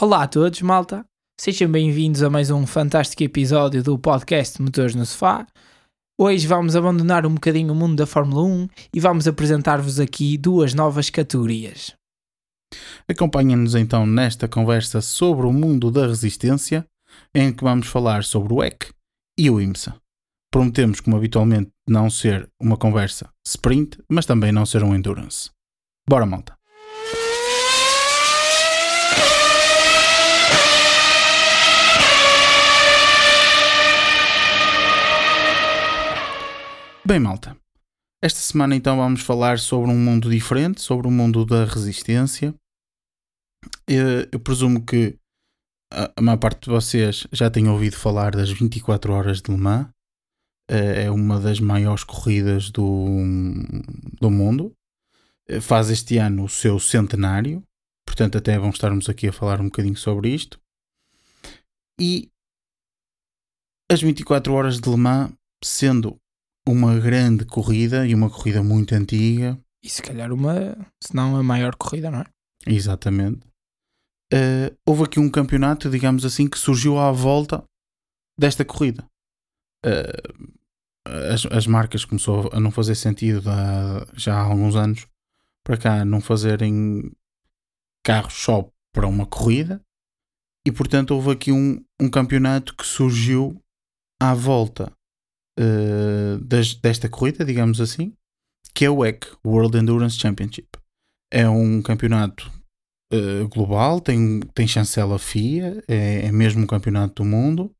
Olá a todos, malta. Sejam bem-vindos a mais um fantástico episódio do podcast Motores no Sofá. Hoje vamos abandonar um bocadinho o mundo da Fórmula 1 e vamos apresentar-vos aqui duas novas categorias. Acompanhem-nos então nesta conversa sobre o mundo da resistência, em que vamos falar sobre o EC e o IMSA. Prometemos, como habitualmente, não ser uma conversa sprint, mas também não ser um endurance. Bora, malta! Bem, malta, esta semana então vamos falar sobre um mundo diferente, sobre o mundo da resistência. Eu, eu presumo que a, a maior parte de vocês já tenham ouvido falar das 24 horas de Le Mans. É uma das maiores corridas do, do mundo. Faz este ano o seu centenário, portanto, até vamos estarmos aqui a falar um bocadinho sobre isto. E as 24 horas de Le Mans, sendo uma grande corrida e uma corrida muito antiga. E se calhar uma, se não a maior corrida, não é? Exatamente. Uh, houve aqui um campeonato, digamos assim, que surgiu à volta desta corrida. Uh, as, as marcas começou a não fazer sentido já há alguns anos para cá não fazerem carros só para uma corrida e portanto houve aqui um, um campeonato que surgiu à volta uh, desta corrida, digamos assim, que é o WEC, World Endurance Championship. É um campeonato uh, global, tem, tem chancela FIA, é, é mesmo um campeonato do mundo.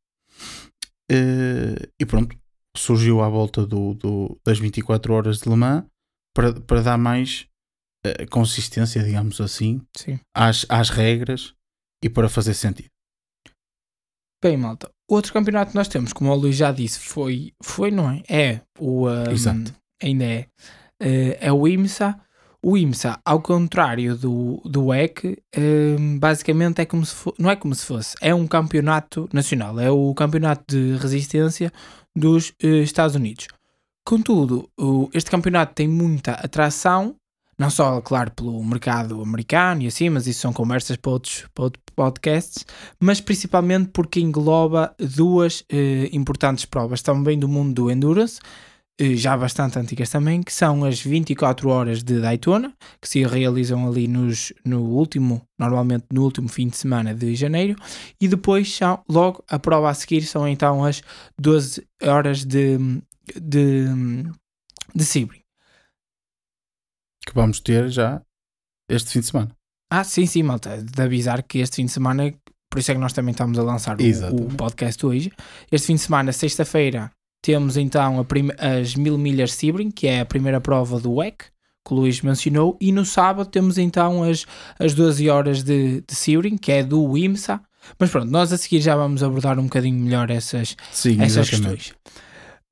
Uh, e pronto, surgiu à volta do, do, das 24 horas de Le Mans para, para dar mais consistência, digamos assim, Às, às regras e para fazer sentido. Bem, malta, outro campeonato que nós temos, como o Luís já disse, foi, foi não é? É o. Um, Exato. Ainda é. Uh, é o IMSA. O IMSA, ao contrário do, do WEC, um, basicamente é como se não é como se fosse, é um campeonato nacional, é o campeonato de resistência dos uh, Estados Unidos. Contudo, o, este campeonato tem muita atração não só, claro, pelo mercado americano e assim, mas isso são conversas para outros, para outros podcasts, mas principalmente porque engloba duas eh, importantes provas também do mundo do endurance, eh, já bastante antigas também, que são as 24 horas de Daytona, que se realizam ali nos, no último, normalmente no último fim de semana de janeiro, e depois são, logo a prova a seguir são então as 12 horas de, de, de Sebring que vamos ter já este fim de semana. Ah, sim, sim, malta. De avisar que este fim de semana, por isso é que nós também estamos a lançar o, o, podcast hoje. Este fim de semana, sexta-feira, temos então as mil milhas Sebring, que é a primeira prova do WEC, que o Luís mencionou, e no sábado temos então as, as 12 horas de, de Sebring, que é do IMSA. Mas pronto, nós a seguir já vamos abordar um bocadinho melhor essas, Sim, essas questões.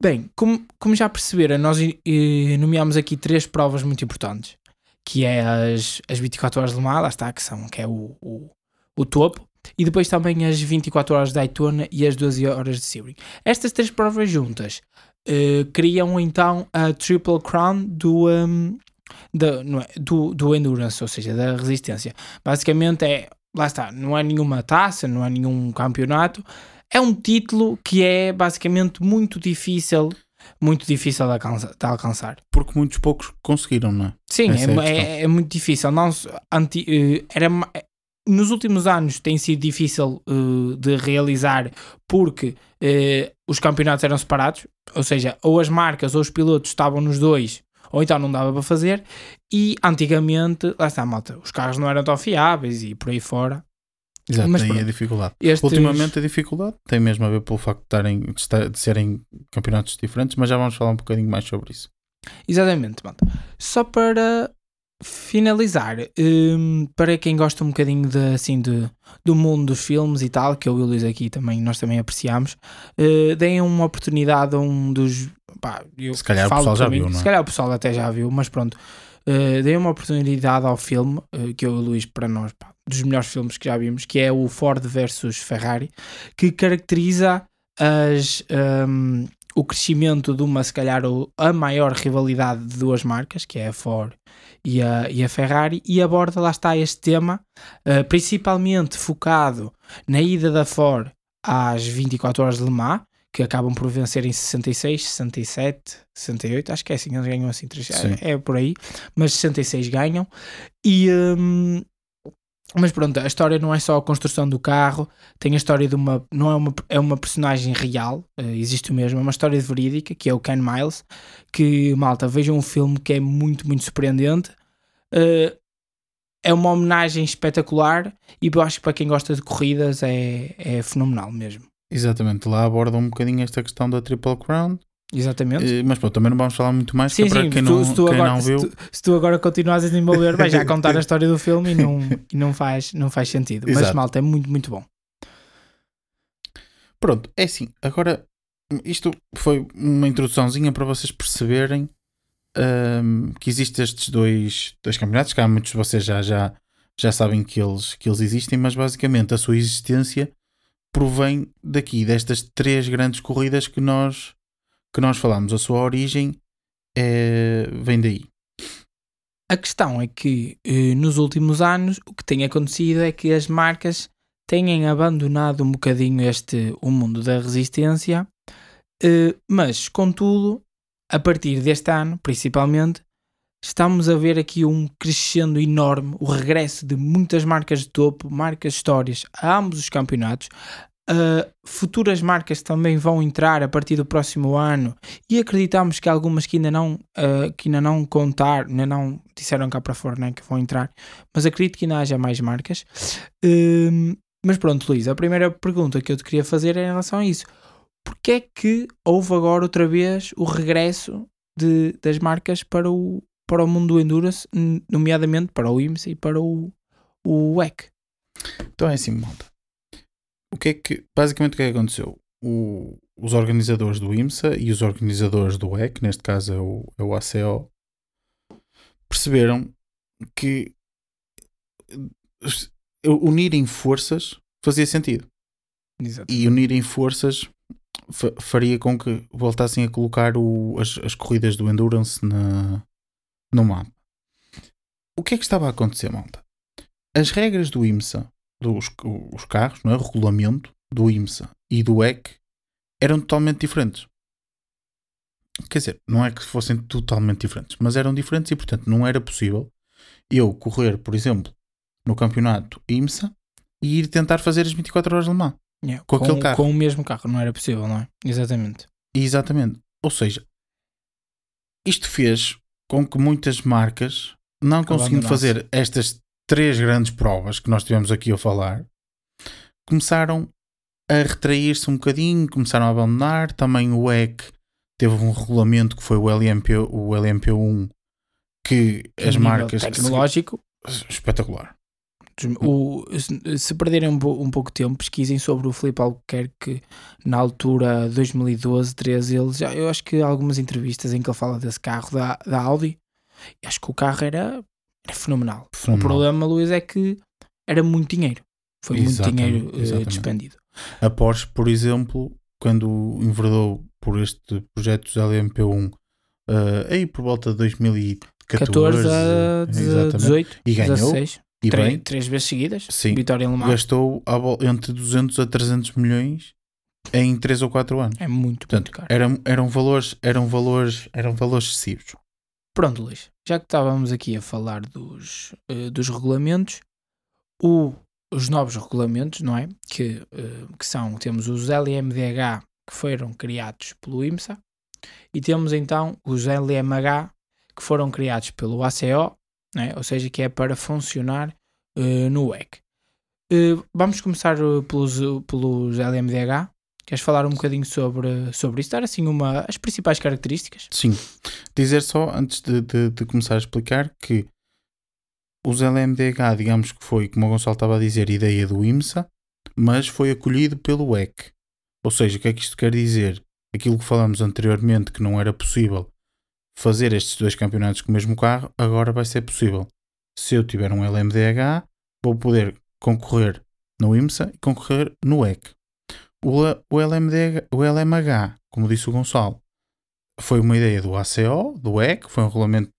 Bem, como, como já perceberam, nós eh, nomeamos aqui três provas muito importantes, que é as, as 24 horas de Le Mans, lá está, que, são, que é o, o, o topo, e depois também as 24 horas de Daytona e as 12 horas de Sebring. Estas três provas juntas uh, criam então a Triple Crown do, um, da, é, do, do Endurance, ou seja, da resistência. Basicamente é, lá está, não é nenhuma taça, não é nenhum campeonato, é um título que é basicamente muito difícil muito difícil de alcançar, de alcançar. Porque muitos poucos conseguiram, não é? Sim, é, é, é, muito difícil. Não, anti, uh, era, nos últimos anos tem sido difícil uh, de realizar porque uh, os campeonatos eram separados, ou seja, ou as marcas ou os pilotos estavam nos dois, ou então não dava para fazer. E antigamente, lá está, malta, os carros não eram tão fiáveis e por aí fora. Exato, Mas, tem a dificuldade. Estes... Ultimamente a dificuldade tem mesmo a ver pelo facto de, tarem, de, de serem campeonatos diferentes, mas já vamos falar um bocadinho mais sobre isso. Exatamente. Só para finalizar, um, para quem gosta um bocadinho de, assim, de, do mundo dos filmes e tal, que eu e o Luís aqui também, nós também apreciamos, uh, deem uma oportunidade a um dos. Pá, se calhar o pessoal já viu, não é? Se calhar o pessoal até já viu, mas pronto. Uh, deem uma oportunidade ao filme, uh, que eu e o Luís, para nós, pá, dos melhores filmes que já vimos, que é o Ford versus Ferrari, que caracteriza as, um, o crescimento de uma, se calhar, a maior rivalidade de duas marcas, que é a Ford e a, e a Ferrari e aborda lá está este tema, uh, principalmente focado na ida da Ford às 24 horas de Le Mans, que acabam por vencer em 66, 67, 68, acho que é assim, eles ganham assim, é, é, por aí, mas 66 ganham. E, um, mas pronto, a história não é só a construção do carro, tem a história de uma. Não é uma, é uma personagem real, uh, existe mesmo, é uma história verídica, que é o Ken Miles. Que, malta, vejam um filme que é muito, muito surpreendente. Uh, é uma homenagem espetacular e eu acho que para quem gosta de corridas é, é fenomenal mesmo. Exatamente, lá aborda um bocadinho esta questão da Triple Crown. Exatamente. Mas pronto, também não vamos falar muito mais sim, para sim, quem, tu, não, quem agora, não viu. Se tu, se tu, agora continuas a desenvolver, vais já contar a história do filme e não, e não, faz, não faz sentido. Exato. Mas malta, é muito, muito bom. Pronto, é assim. Agora, isto foi uma introduçãozinha para vocês perceberem um, que existem estes dois, dois campeonatos, que há muitos de vocês já, já, já sabem que eles, que eles existem, mas basicamente a sua existência provém daqui, destas três grandes corridas que nós, que nós falamos. A sua origem é, vem daí. A questão é que eh, nos últimos anos o que tem acontecido é que as marcas têm abandonado um bocadinho este o mundo da resistência, eh, mas contudo, a partir deste ano, principalmente, estamos a ver aqui um crescendo enorme, o regresso de muitas marcas de topo, marcas histórias a ambos os campeonatos. Uh, futuras marcas também vão entrar a partir do próximo ano e acreditamos que algumas que ainda não uh, que ainda não contar, ainda não disseram cá para fora né, que vão entrar, mas acredito que ainda haja mais marcas. Uh, mas pronto, Luís, a primeira pergunta que eu te queria fazer é em relação a isso. Porquê é que houve agora outra vez o regresso de, das marcas para o, para o mundo do Endurance, nomeadamente para o IMSA e para o, o WEC. Então é assim, malta. O que é que, basicamente, o que é que aconteceu? O, os organizadores do IMSA e os organizadores do WEC, neste caso é o, é o ACO, perceberam que unirem forças fazia sentido. E unirem forças faria com que voltassem a colocar o, as, as corridas do Endurance na, no mapa. O que é que estava a acontecer, malta? As regras do IMSA, dos os carros, não é? o regulamento do IMSA e do EC eram totalmente diferentes. Quer dizer, não é que fossem totalmente diferentes, mas eram diferentes e, portanto, não era possível eu correr, por exemplo, no campeonato IMSA e ir tentar fazer as 24 horas de Le Mans yeah, com, com, aquele carro. Com o mesmo carro, não era possível, não é? Exatamente. Exatamente. Ou seja, isto fez com que muitas marcas, não conseguindo fazer estas três grandes provas que nós tivemos aqui a falar, começaram a retrair-se um bocadinho, começaram a abandonar. Também o EC teve um regulamento que foi o, LMP, o LMP1 que as marcas. Tecnológico. Espetacular. O, se perderem um, um, pouco de tempo, pesquisem sobre o Felipe Albuquerque na altura 2012, 13. Ele já, eu acho que algumas entrevistas em que ele fala desse carro da, da Audi, acho que o carro era, era fenomenal. fenomenal. O problema, Luís, é que era muito dinheiro. Foi exatamente, muito dinheiro uh, despendido. A Porsche, por exemplo, quando enverdou por este projeto dos LMP1 uh, aí por volta de 2014 a 18 e ganhou 16. E três, bem, três vezes seguidas, sim, vitória em Le Mans. Gastou entre 200 a 300 milhões em 3 ou 4 anos. É muito, Portanto, muito caro. Eram, eram, valores, eram, valores, eram valores excessivos. Pronto, Luís, já que estávamos aqui a falar dos, uh, dos regulamentos, o, os novos regulamentos, não é? Que, uh, que são, temos os LMDH que foram criados pelo IMSA e temos então os LMH que foram criados pelo ACO né? ou seja, que é para funcionar uh, no WEC. Vamos começar pelos, pelos LMDH. Queres falar um bocadinho sobre, sobre isso? Dar assim uma, as principais características? Sim. Dizer só, antes de, de, de começar a explicar, que os LMDH, digamos que foi, como o Gonçalo estava a dizer, ideia do IMSA, mas foi acolhido pelo WEC. Ou seja, o que é que isto quer dizer? Aquilo que falamos anteriormente, que não era possível fazer estes dois campeonatos com o mesmo carro, agora vai ser possível. Se eu tiver um LMDH, vou poder concorrer no IMSA e concorrer no EC. O, o, LMDH, o LMH, como disse o Gonçalo, foi uma ideia do ACO, do EC, foi um regulamento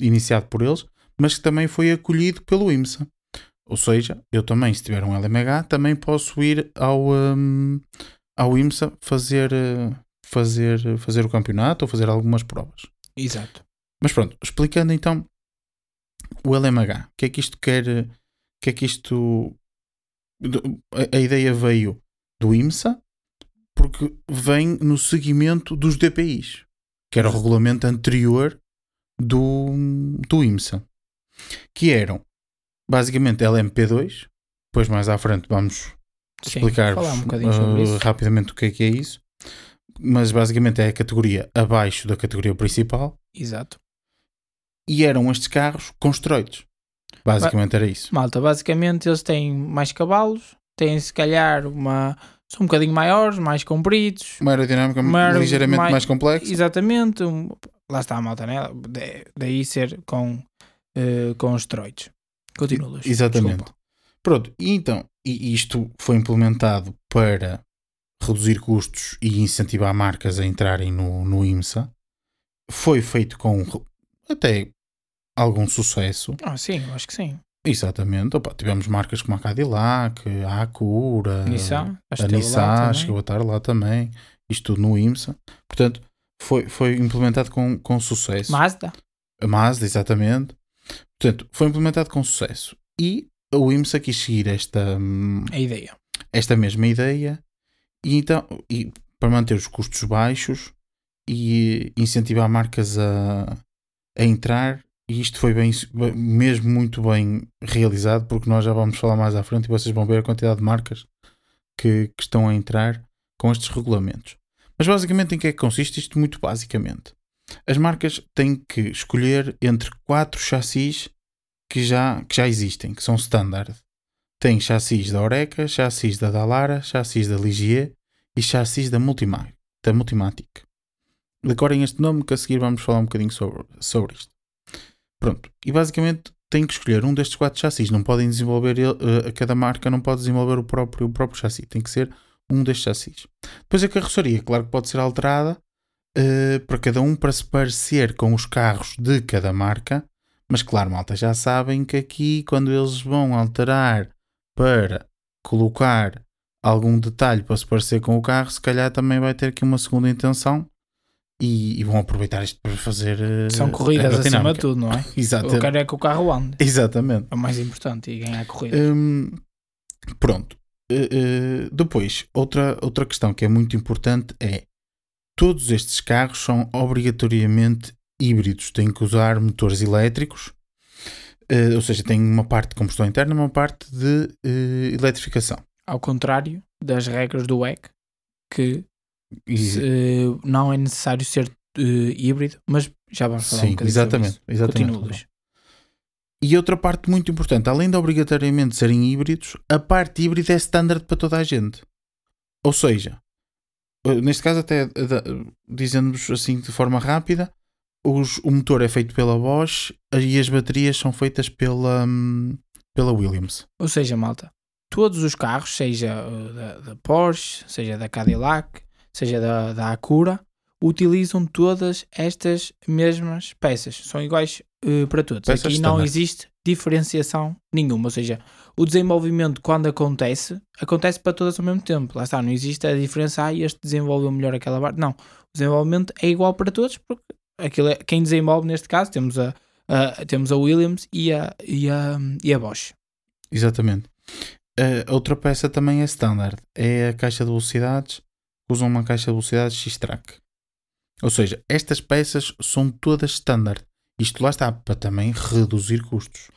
iniciado por eles, mas que também foi acolhido pelo IMSA. Ou seja, eu também, se tiver um LMH, também posso ir ao, um, ao IMSA fazer, fazer, fazer o campeonato ou fazer algumas provas. Exato. Mas pronto, explicando então o LMH, o que é que isto quer, o que é que isto. A ideia veio do IMSA porque vem no seguimento dos DPIs, que era o regulamento anterior do, do IMSA, que eram basicamente LMP2. Depois, mais à frente, vamos explicar um uh, rapidamente o que é que é isso. Mas basicamente é a categoria abaixo da categoria principal. Exato. E eram estes carros construídos. Basicamente ba era isso. Malta, basicamente eles têm mais cavalos, têm se calhar uma. São um bocadinho maiores, mais compridos. Uma aerodinâmica maior, ligeiramente mais, mais complexa. Exatamente. Um, lá está a malta, né? daí ser com, uh, com esteroides. Continua, Exatamente. Desculpa. Pronto, e então, e isto foi implementado para reduzir custos e incentivar marcas a entrarem no, no IMSA. Foi feito com até algum sucesso. Ah, sim, acho que sim. Exatamente. Opa, tivemos marcas como a Cadillac, a Acura, Nissan, a Nissan chegou a estar lá também. Isto tudo no IMSA. Portanto, foi, foi implementado com, com sucesso. Mazda. A Mazda, exatamente. Portanto, foi implementado com sucesso. E o IMSA quis seguir esta, a ideia. esta mesma ideia e então e para manter os custos baixos e incentivar marcas a, a entrar e isto foi bem, mesmo muito bem realizado porque nós já vamos falar mais à frente e vocês vão ver a quantidade de marcas que, que estão a entrar com estes regulamentos. Mas basicamente em que é que consiste isto? Muito basicamente. As marcas têm que escolher entre quatro chassis que já, que já existem, que são standard. Tem chassis da Oreca, chassis da Dalara, chassis da Ligier e chassis da, Multima, da Multimatic. Decorem este nome que a seguir vamos falar um bocadinho sobre, sobre isto. Pronto, e basicamente têm que escolher um destes quatro chassis. Não podem desenvolver, uh, cada marca não pode desenvolver o próprio, o próprio chassi. Tem que ser um destes chassis. Depois a carroceria, claro que pode ser alterada uh, para cada um para se parecer com os carros de cada marca. Mas claro, malta, já sabem que aqui quando eles vão alterar para colocar algum detalhe para se parecer com o carro, se calhar também vai ter aqui uma segunda intenção e, e vão aproveitar isto para fazer. Uh, São corridas acima de tudo, não é? Exatamente. O cara é que o carro ande. Exatamente. É o mais importante e ganhar a corrida. Um, pronto. Uh, uh, depois, outra, outra questão que é muito importante é todos estes carros são obrigatoriamente híbridos, têm que usar motores elétricos, uh, ou seja, têm uma parte de combustão interna e uma parte de eletrificação. Ao contrário das regras do WEC, que se, uh, não é necessário ser híbrido, mas já vamos falar Sim, um bocadinho exatamente, sobre isso. exatamente. E outra parte muito importante, além de obrigatoriamente serem híbridos, a parte híbrida é standard para toda a gente. Ou seja, neste caso até dizendo-vos assim de forma rápida, os, o motor é feito pela Bosch e as baterias são feitas pela, hum, pela Williams. Ou seja, malta, todos os carros, seja uh, da, da Porsche, seja da Cadillac, seja da, da Acura, utilizam todas estas mesmas peças. São iguais uh, para todos. Peças Aqui não existe diferenciação nenhuma. Ou seja, o desenvolvimento, quando acontece, acontece para todas ao mesmo tempo. Lá está, não existe a diferença. Ah, este desenvolveu melhor aquela barra. Não. O desenvolvimento é igual para todos porque aquilo é, quem desenvolve neste caso temos a, a, temos a Williams e a, e a, e a Bosch. Exatamente. Uh, outra peça também é standard, é a caixa de velocidades, usam uma caixa de velocidades X-Track. Ou seja, estas peças são todas standard. Isto lá está para também reduzir custos.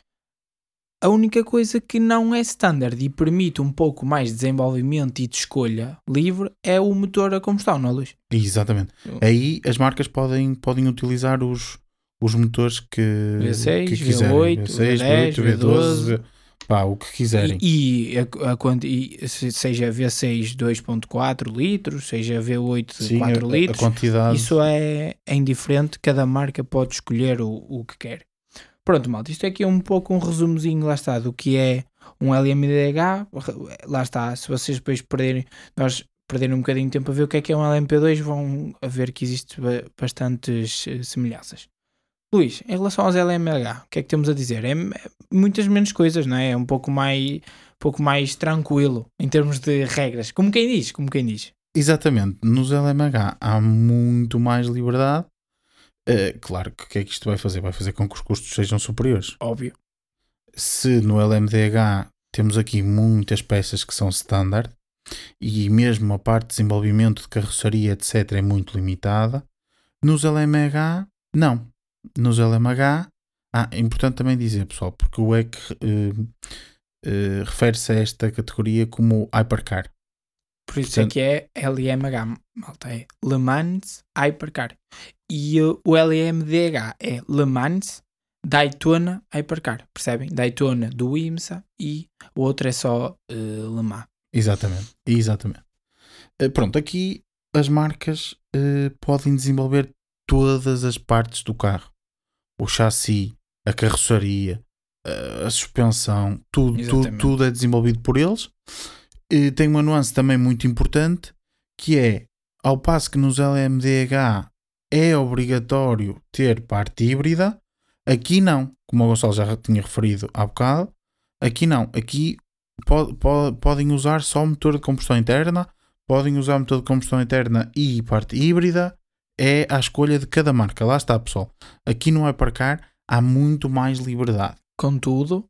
A única coisa que não é standard e permite um pouco mais de desenvolvimento e de escolha livre é o motor a combustão, não é, Luís? Exatamente. Aí as marcas podem, podem utilizar os, os motores que, V6, que quiserem. V8, V6, V10, V12, V12 pá, o que quiserem. E, e, a, a, e seja V6 2.4 litros, seja V8 Sim, 4 a, litros, a quantidade... isso é, é indiferente, cada marca pode escolher o, o que quer. Pronto, malta, isto aqui é um pouco um resumozinho, lá está, do que é um LMDH, lá está, se vocês depois perderem, nós perderem um bocadinho de tempo a ver o que é que é um LMP2, vão a ver que existe bastantes eh, semelhanças. Luís, em relação aos LMH, o que é que temos a dizer? É, é muitas menos coisas, não é? É um pouco mais, um pouco mais tranquilo em termos de regras. Como quem diz, como quem diz. Exatamente. Nos LMH há muito mais liberdade. Uh, claro que o que é que isto vai fazer? Vai fazer com que os custos sejam superiores. Óbvio. Se no LMDH temos aqui muitas peças que são standard e mesmo a parte de desenvolvimento de carroçaria, etc., é muito limitada, nos LMH, não. Nos LMH, ah, é importante também dizer, pessoal, porque o EC uh, uh, refere-se a esta categoria como Hypercar. Por isso Portanto, é que é LMH, malta, é Le Mans Hypercar. E uh, o LMDH é Le Mans Daytona Hypercar, percebem? Daytona do IMSA e o outro é só uh, Le Mans. Exatamente, exatamente. Uh, pronto, aqui as marcas podem desenvolver todas as partes do carro. O chassi, a carroçaria, a suspensão, tudo, tudo, tudo é desenvolvido por eles. Tem uma nuance também muito importante que é ao passo que nos LMDH é obrigatório ter parte híbrida, aqui não, como o Gonçalo já tinha referido há bocado, aqui não, aqui pode, pode, podem usar só motor de combustão interna, podem usar motor de combustão interna e parte híbrida, é a escolha de cada marca. Lá está, pessoal. Aqui no Hypercar há muito mais liberdade. Contudo,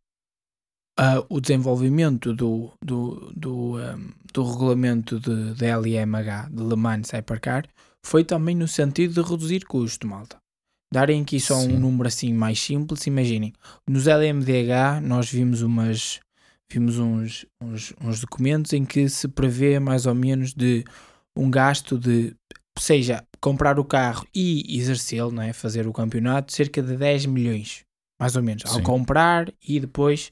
uh, o desenvolvimento do, do, do, um, do regulamento de, de LMH de Le Mans Hypercar foi também no sentido de reduzir custo, malta. Darem aqui só Sim. um número assim mais simples, imaginem, nos LMDH nós vimos umas vimos uns, uns, uns documentos em que se prevê mais ou menos de um gasto de seja comprar o carro e exercê-lo, não é? fazer o campeonato, cerca de 10 milhões, mais ou menos, Sim. ao comprar e depois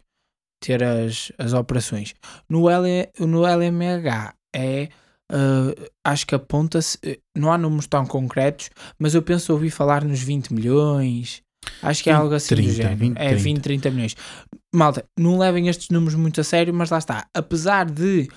ter as, as operações. No, L, no LMH é. Uh, acho que aponta-se. Eh, não há números tão concretos, mas eu penso ouvir falar nos 20 milhões. Acho que é algo assim 30, do género. 20, é 20, 30 milhões. Malta, não levem estes números muito a sério, mas lá está. Apesar de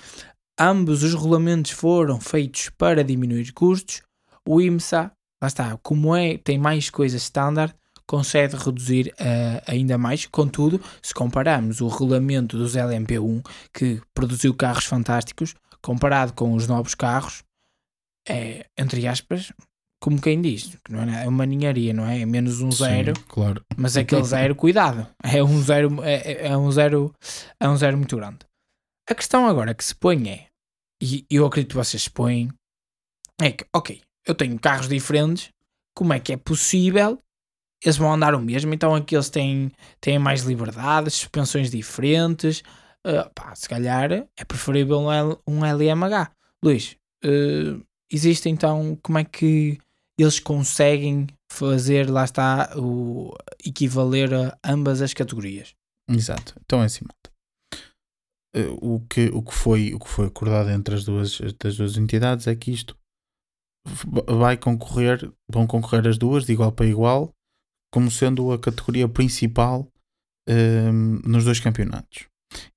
ambos os regulamentos foram feitos para diminuir custos, o IMSA, lá está, como é, tem mais coisas standard, consegue reduzir uh, ainda mais. Contudo, se compararmos o regulamento dos LMP1, que produziu carros fantásticos, comparado com os novos carros, é, entre aspas, como quem diz, não é, é uma ninharia, não é? É menos um zero, Sim, claro. mas aquele zero, cuidado, é um zero, é, é, um zero, é um zero muito grande. A questão agora que se põe é, e eu acredito que vocês se põem, é que, ok, eu tenho carros diferentes, como é que é possível eles vão andar o mesmo, então aqui eles têm, têm mais liberdade, suspensões diferentes. Uh, pá, se calhar é preferível um, L, um LMH. Luís, uh, existe então como é que eles conseguem fazer, lá está, o equivaler a ambas as categorias? Exato. Então é assim, uh, o que, o, que foi, o que foi acordado entre as duas, as duas entidades é que isto vai concorrer, vão concorrer as duas de igual para igual como sendo a categoria principal um, nos dois campeonatos.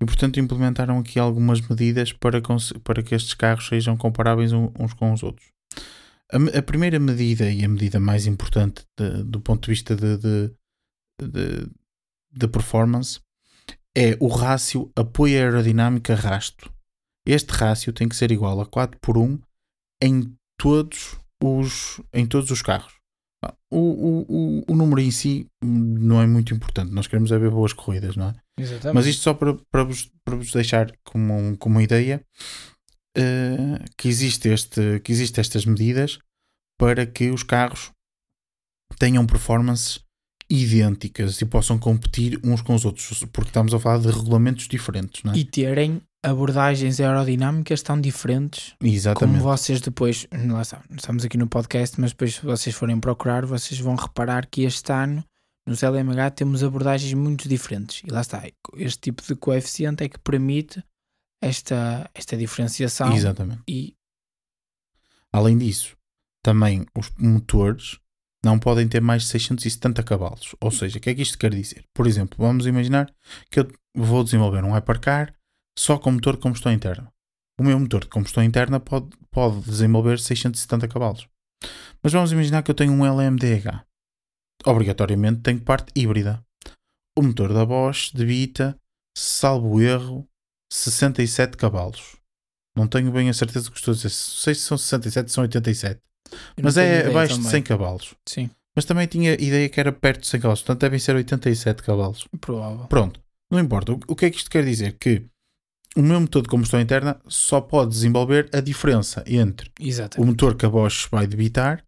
E portanto implementaram aqui algumas medidas para, para que estes carros sejam comparáveis uns com os outros. A, a primeira medida e a medida mais importante de, do ponto de vista de, de, de, de performance é o rácio apoio aerodinâmico rasto. Este rácio tem que ser igual a 4 por 1 em todos os, em todos os carros. O, o, o, número em si não é muito importante. Nós queremos é ver boas corridas, não é? Exatamente. Mas isto só para, para, vos, para vos deixar como, como uma ideia uh, que, existe este, que existem estas medidas para que os carros tenham performances idênticas e possam competir uns com os outros, porque estamos a falar de regulamentos diferentes, não é? E terem abordagens aerodinâmicas tão diferentes Exatamente. como vocês depois, lá está, estamos aqui no podcast, mas depois se vocês forem procurar, vocês vão reparar que este ano nos LMH temos abordagens muito diferentes. E lá está, este tipo de coeficiente é que permite esta, esta diferenciação. Exatamente. E além disso, também os motores não podem ter mais de 670 cavalos. Ou seja, o que é que isto quer dizer? Por exemplo, vamos imaginar que eu vou desenvolver um hypercar só com motor de combustão interna. O meu motor de combustão interna pode, pode desenvolver 670 cavalos. Mas vamos imaginar que eu tenho um LMDH. obrigatoriamente tem parte híbrida. O motor da Bosch debita, salvo erro, 67 cavalos. Não tenho bem a certeza que estou a dizer. Sei se são 67 ou são 87. Mas é abaixo de também. 100 cavalos. Sim, Mas também tinha ideia que era perto de 100 cavalos. Portanto, devem ser 87 cavalos. provável. Pronto. Não importa. O- O que é que isto quer dizer? Que o meu motor de combustão interna só pode desenvolver a diferença entre o Exatamente. motor que a Bosch vai debitar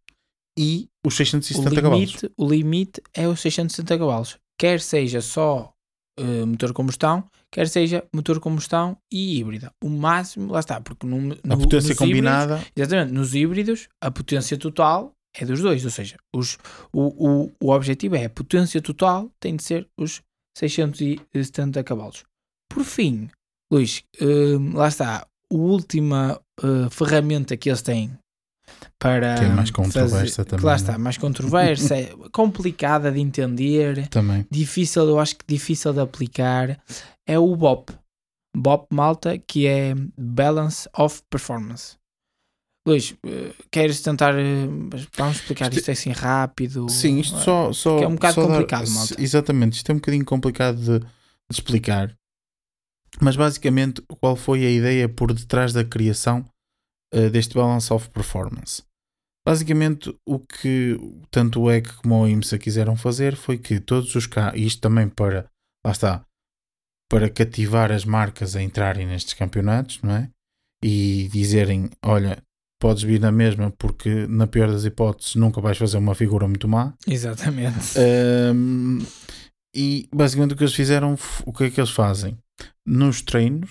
e os O 670 cavalos. limite, o limite é os 660 cavalos. Quer seja só eh, motor combustão, quer seja motor combustão e híbrida. O máximo, lá está, porque no, no, A potência nos combinada. híbridos- exatamente, nos híbridos, a potência total é dos dois. Ou seja, os, o, o, o objetivo é a potência total tem de ser os 670 cavalos. Por fim, Luís, eh, lá está, a última eh, ferramenta que eles têm para Que é mais controversa fazer- também, lá é? está, mais controversa, é complicada de entender, Também. difícil, eu acho que difícil de aplicar, é o BOP. BOP Malta, que é Balance of Performance. Luís, eh, queres tentar, eh, vamos explicar Isto- isto assim rápido? Sim, isto só. só que é um bocado só dar- complicado, malta. Exatamente, isto é um bocadinho complicado de, de explicar. Mas basicamente, qual foi a ideia por detrás da criação eh, deste Balance of Performance? Basicamente, o que tanto o EC como o IMSA quiseram fazer foi que todos os carros, e isto também para, lá está, para cativar as marcas a entrarem nestes campeonatos, não é? E dizerem: olha, podes vir na mesma, porque na pior das hipóteses nunca vais fazer uma figura muito má. Exatamente. Um, e basicamente o que eles fizeram, o que é que eles fazem? Nos treinos,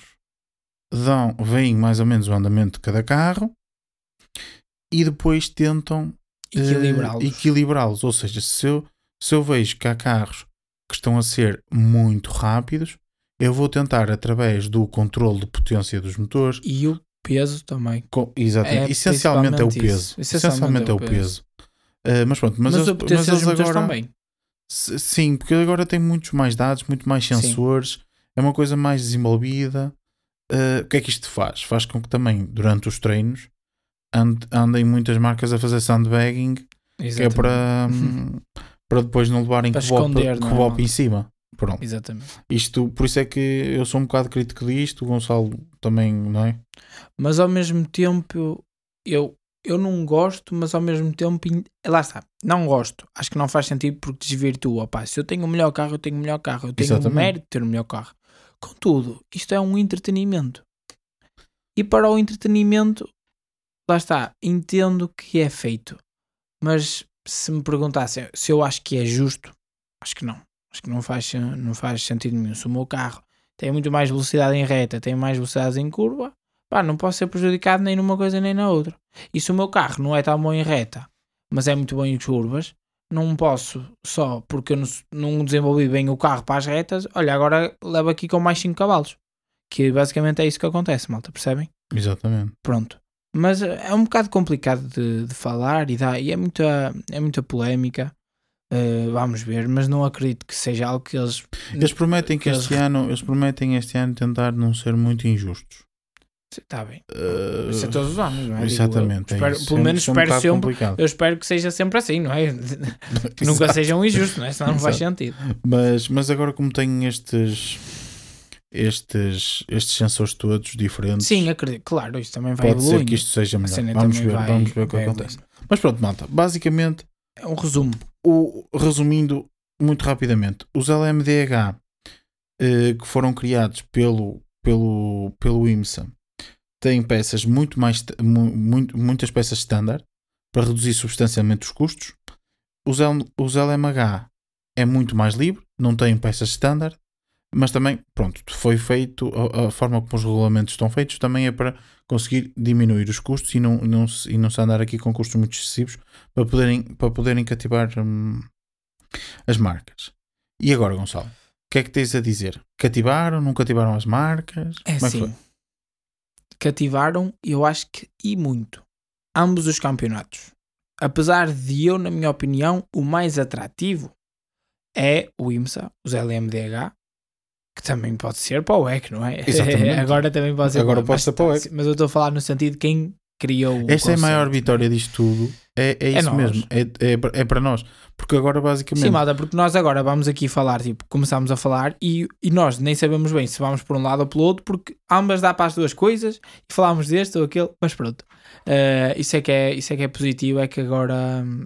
dão, veem mais ou menos o andamento de cada carro e depois tentam eh, Equilibrá-los. equilibrá-los. Ou seja, se eu, se eu vejo que há carros que estão a ser muito rápidos, eu vou tentar, através do controle de potência dos motores, E o peso também. com- exatamente, É essencialmente é o peso. Essencialmente Essencialmente é o peso. Uh, mas pronto, mas, Mas, eles, mas eles agora. também. Sim, porque agora tem muitos mais dados, muito mais Sim. sensores, é uma coisa mais desenvolvida. Uh, o que é que isto faz? Faz com que também, durante os treinos, and- andem muitas marcas a fazer sandbagging, que é Exatamente. para, hum, para depois não levarem cobope é, em cima. Pronto. Exatamente. Isto, por isso é que eu sou um bocado crítico disto, o Gonçalo também, não é? Mas ao mesmo tempo, eu, eu não gosto, mas ao mesmo tempo, lá está, não gosto. Acho que não faz sentido porque desvirtua. Pá, se eu tenho o melhor carro, eu tenho o melhor carro. Eu tenho o Exatamente. mérito de ter o melhor carro. Contudo, isto é um entretenimento. E para o entretenimento, lá está, entendo que é feito. Mas se me perguntassem se eu acho que é justo, acho que não. Acho que não faz, não faz sentido nenhum. Se o meu carro tem muito mais velocidade em reta, tem mais velocidade em curva, pá, não posso ser prejudicado nem numa coisa nem na outra. E se o meu carro não é tão bom em reta, mas é muito bom em curvas, não posso só porque eu não, desenvolvi bem o carro para as retas, olha, agora levo aqui com mais 5 cavalos. Que basicamente é isso que acontece, malta, percebem? Exatamente. Pronto. Mas eh, é um bocado complicado de, de falar e, dá, e é, muita, é muita polémica. Eh, vamos ver, mas não acredito que seja algo que eles. Eles prometem que que este ano, eles prometem este ano tentar não ser muito injustos. Está bem. Uh, Isso é todos os anos, não é? Digo eu. Exatamente. é Espero- isso. pelo É um- menos é um espero bocado sempre. complicado. Eu espero que seja sempre assim, não é? que nunca Exato. sejam injustos, não é? Senão não faz Exato. sentido. Mas, mas agora como tem estes estes, estes sensores todos diferentes, Sim, acredito. Claro, isso também vai pode ser que isto seja melhor. Vamos ver, vai- vamos ver o que acontece. evoluindo. Mas pronto, malta. Basicamente, É um resumo. o, resumindo muito rapidamente, os LMDH eh, que foram criados pelo, pelo, pelo IMSA têm peças muito mais mu- muito, muitas peças standard para reduzir substancialmente os custos. Os, L, os LMH é muito mais livre, não têm peças standard, mas também, pronto, foi feito, a, a forma como os regulamentos estão feitos também é para conseguir diminuir os custos e não, não, se- e não se andar aqui com custos muito excessivos para poderem, para poderem cativar hum, as marcas. E agora, Gonçalo, o que é que tens a dizer? Cativaram, não cativaram as marcas? É Como que foi? Cativaram, eu acho que e muito. Ambos os campeonatos. Apesar de eu, na minha opinião, o mais atrativo é o IMSA, os LMDH, que também pode ser para o EC, não é? Exatamente. Agora também pode ser Agora para pode ser para o mas, EC. mas eu estou a falar no sentido de quem criou Esta é a maior vitória disto tudo. É, é isso nós. mesmo. É, é, é para nós. Porque agora, basicamente. Sim, malta, porque nós agora vamos aqui falar, tipo, começamos a falar e, e nós nem sabemos bem se vamos por um lado ou pelo outro, porque ambas dá para as duas coisas e falámos deste ou aquele, mas pronto. Eh, isso, é que é, isso é que é positivo, é que agora hum,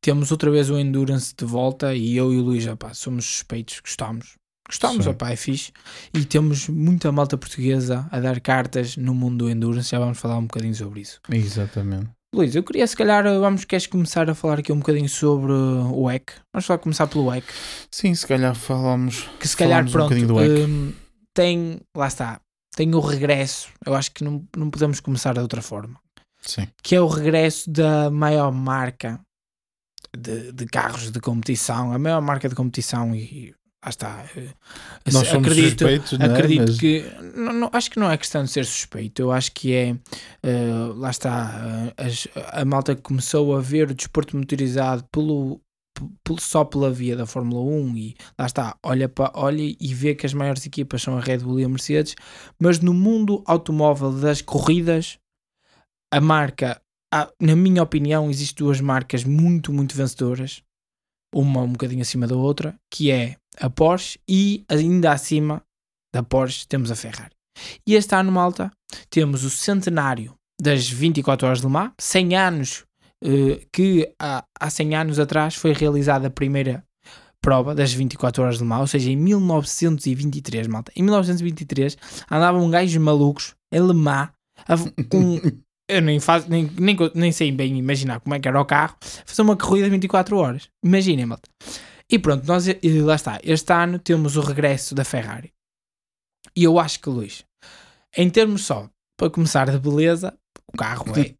temos outra vez o Endurance de volta e eu e o Luís, opá, somos suspeitos, gostamos. Gostamos, Sim. opá, é fixe. E temos muita malta portuguesa a dar cartas no mundo do Endurance, já vamos falar um bocadinho sobre isso. Exatamente. Luís, eu queria se calhar, vamos, queres começar a falar aqui um bocadinho sobre o EC? Vamos só começar pelo EC, Sim, se calhar falamos. que se calhar, um pronto, bocadinho do EC. hum, tem, lá está, tem o regresso, eu acho que não, não podemos começar de outra forma, Sim. que é o regresso da maior marca de, de carros de competição, a maior marca de competição e lá está. Nós somos acredito, suspeitos, não é? Acredito Mas- que não, não- acho que não é questão de ser suspeito, eu acho que é eh, lá está eh, as- a malta que começou a ver o desporto motorizado pelo, só pela via da Fórmula 1 e lá está, olha, pa, olha e vê que as maiores equipas são a Red Bull e a Mercedes, mas no mundo automóvel das corridas, a marca, há- na minha opinião, existem duas marcas muito, muito vencedoras, uma um bocadinho acima da outra, que é a Porsche e ainda acima da Porsche temos a Ferrari. E este ano, malta, temos o centenário das 24 horas de Le Mans, 100 anos, eh, que há, há 100 anos atrás foi realizada a primeira prova das 24 horas de Le Mans, ou seja, em 1923, malta. Em 1923 andavam gajos malucos em Le Mans com eu nem, faço, nem, nem, nem sei bem imaginar como é que era o carro, fazer uma corrida de 24 horas. Imaginem, malta. E pronto, nós, e lá está. Este ano temos o regresso da Ferrari. E eu acho que, Luís, em termos só, para começar de beleza, o carro é,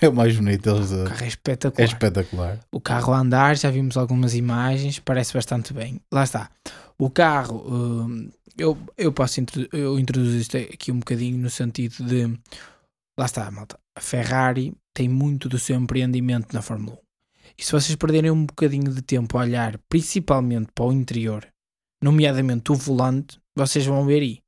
É o mais bonito deles. o carro é É espetacular. espetacular. O carro a andar, já vimos algumas imagens, parece bastante bem. Lá está. O carro, hum, eu, eu posso introdu eu introduzo isto aqui um bocadinho no sentido de. Lá está, malta. A Ferrari tem muito do seu empreendimento na Fórmula 1. E se vocês perderem um bocadinho de tempo a olhar principalmente para o interior, nomeadamente o volante, vocês vão ver aí.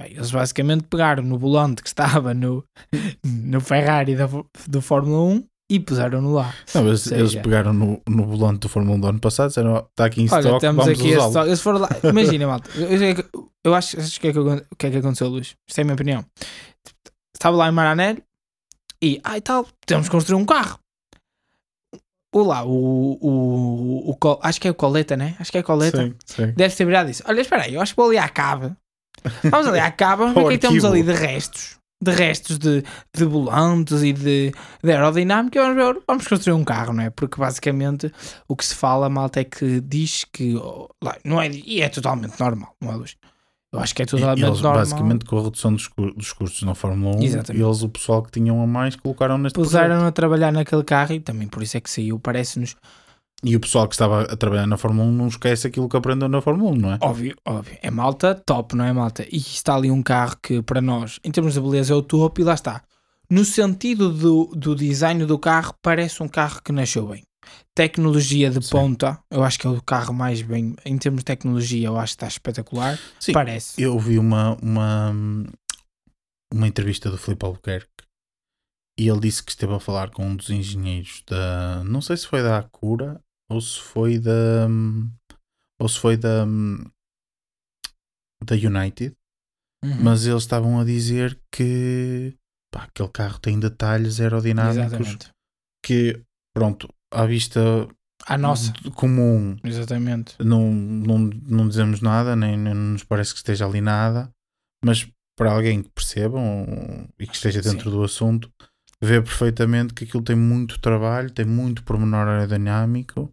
Bem, Eles basicamente pegaram no volante que estava no, no Ferrari da, do Fórmula 1 e puseram-no lá. Não, mas Seja- eles pegaram no, no volante do Fórmula 1 do ano passado disseram: "Ó, está aqui em Olha, stock, vamos aqui usá-lo. Eles foram lá. Imagina, malta. Eu, eu, acho, acho que é que, que é que aconteceu, Luís. Isto é a minha opinião. Estava lá em Maranello e, ai tal, temos que construir um carro. O lá, o, o, o, Col- acho que é o Coleta, né? Acho que é Coleta. Sim, sim. Deve ter virado isso. Olha, espera aí, eu acho que vou ali à cava. Vamos ali à cava, ver o que é que temos ali de restos. De restos de, de volantes e de, de aerodinâmica. Vamos, ver, vamos construir um carro, não é? Porque basicamente o que se fala, malta, é que diz que. oh, não é, e é totalmente normal, não é, Luís? Eu acho que é totalmente Eles, normal. basicamente, com a redução dos, dos custos na Fórmula 1, Exatamente. eles, o pessoal que tinham a mais, colocaram neste. Puseram a trabalhar naquele carro e também por isso é que saiu. Parece-nos E o pessoal que estava a trabalhar na Fórmula 1 não esquece aquilo que aprendeu na Fórmula 1, não é? Óbvio, óbvio. É malta top, não é malta? E está ali um carro que para nós, em termos de beleza, é o topo e lá está. No sentido do, do design do carro, parece um carro que nasceu bem. Tecnologia de Sim. ponta, eu acho que é o carro mais bem. Em termos de tecnologia, eu acho que está espetacular. Sim. Parece. Eu vi uma, uma, uma entrevista do Filipe Albuquerque e ele disse que esteve a falar com um dos engenheiros da. Não sei se foi da Acura ou se foi da. Ou se foi da. Da United, Uhum. mas eles estavam a dizer que pá, aquele carro tem detalhes aerodinâmicos Exatamente. que, pronto, à vista A nossa. comum Exatamente. não, não, não dizemos nada, nem, nem nos parece que esteja ali nada, mas para alguém que perceba um, e que esteja dentro Sim. do assunto, vê perfeitamente que aquilo tem muito trabalho, tem muito pormenor aerodinâmico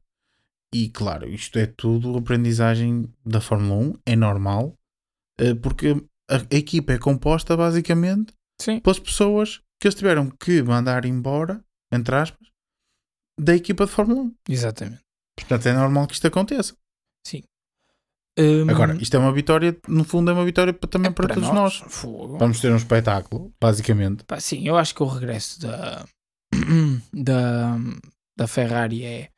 e claro, isto é tudo aprendizagem da Fórmula 1, é normal, eh, porque a, a equipa é composta basicamente Sim. pelas pessoas que eles tiveram que mandar embora, entre aspas, da equipa de Fórmula 1. Exatamente. Portanto, é normal que isto aconteça. Hum, Agora, isto é uma vitória, no fundo, é uma vitória também é para, todos nós. Fogo. Vamos ter um espetáculo, basicamente. Pá, sim, eu acho que o regresso da, da, da Ferrari é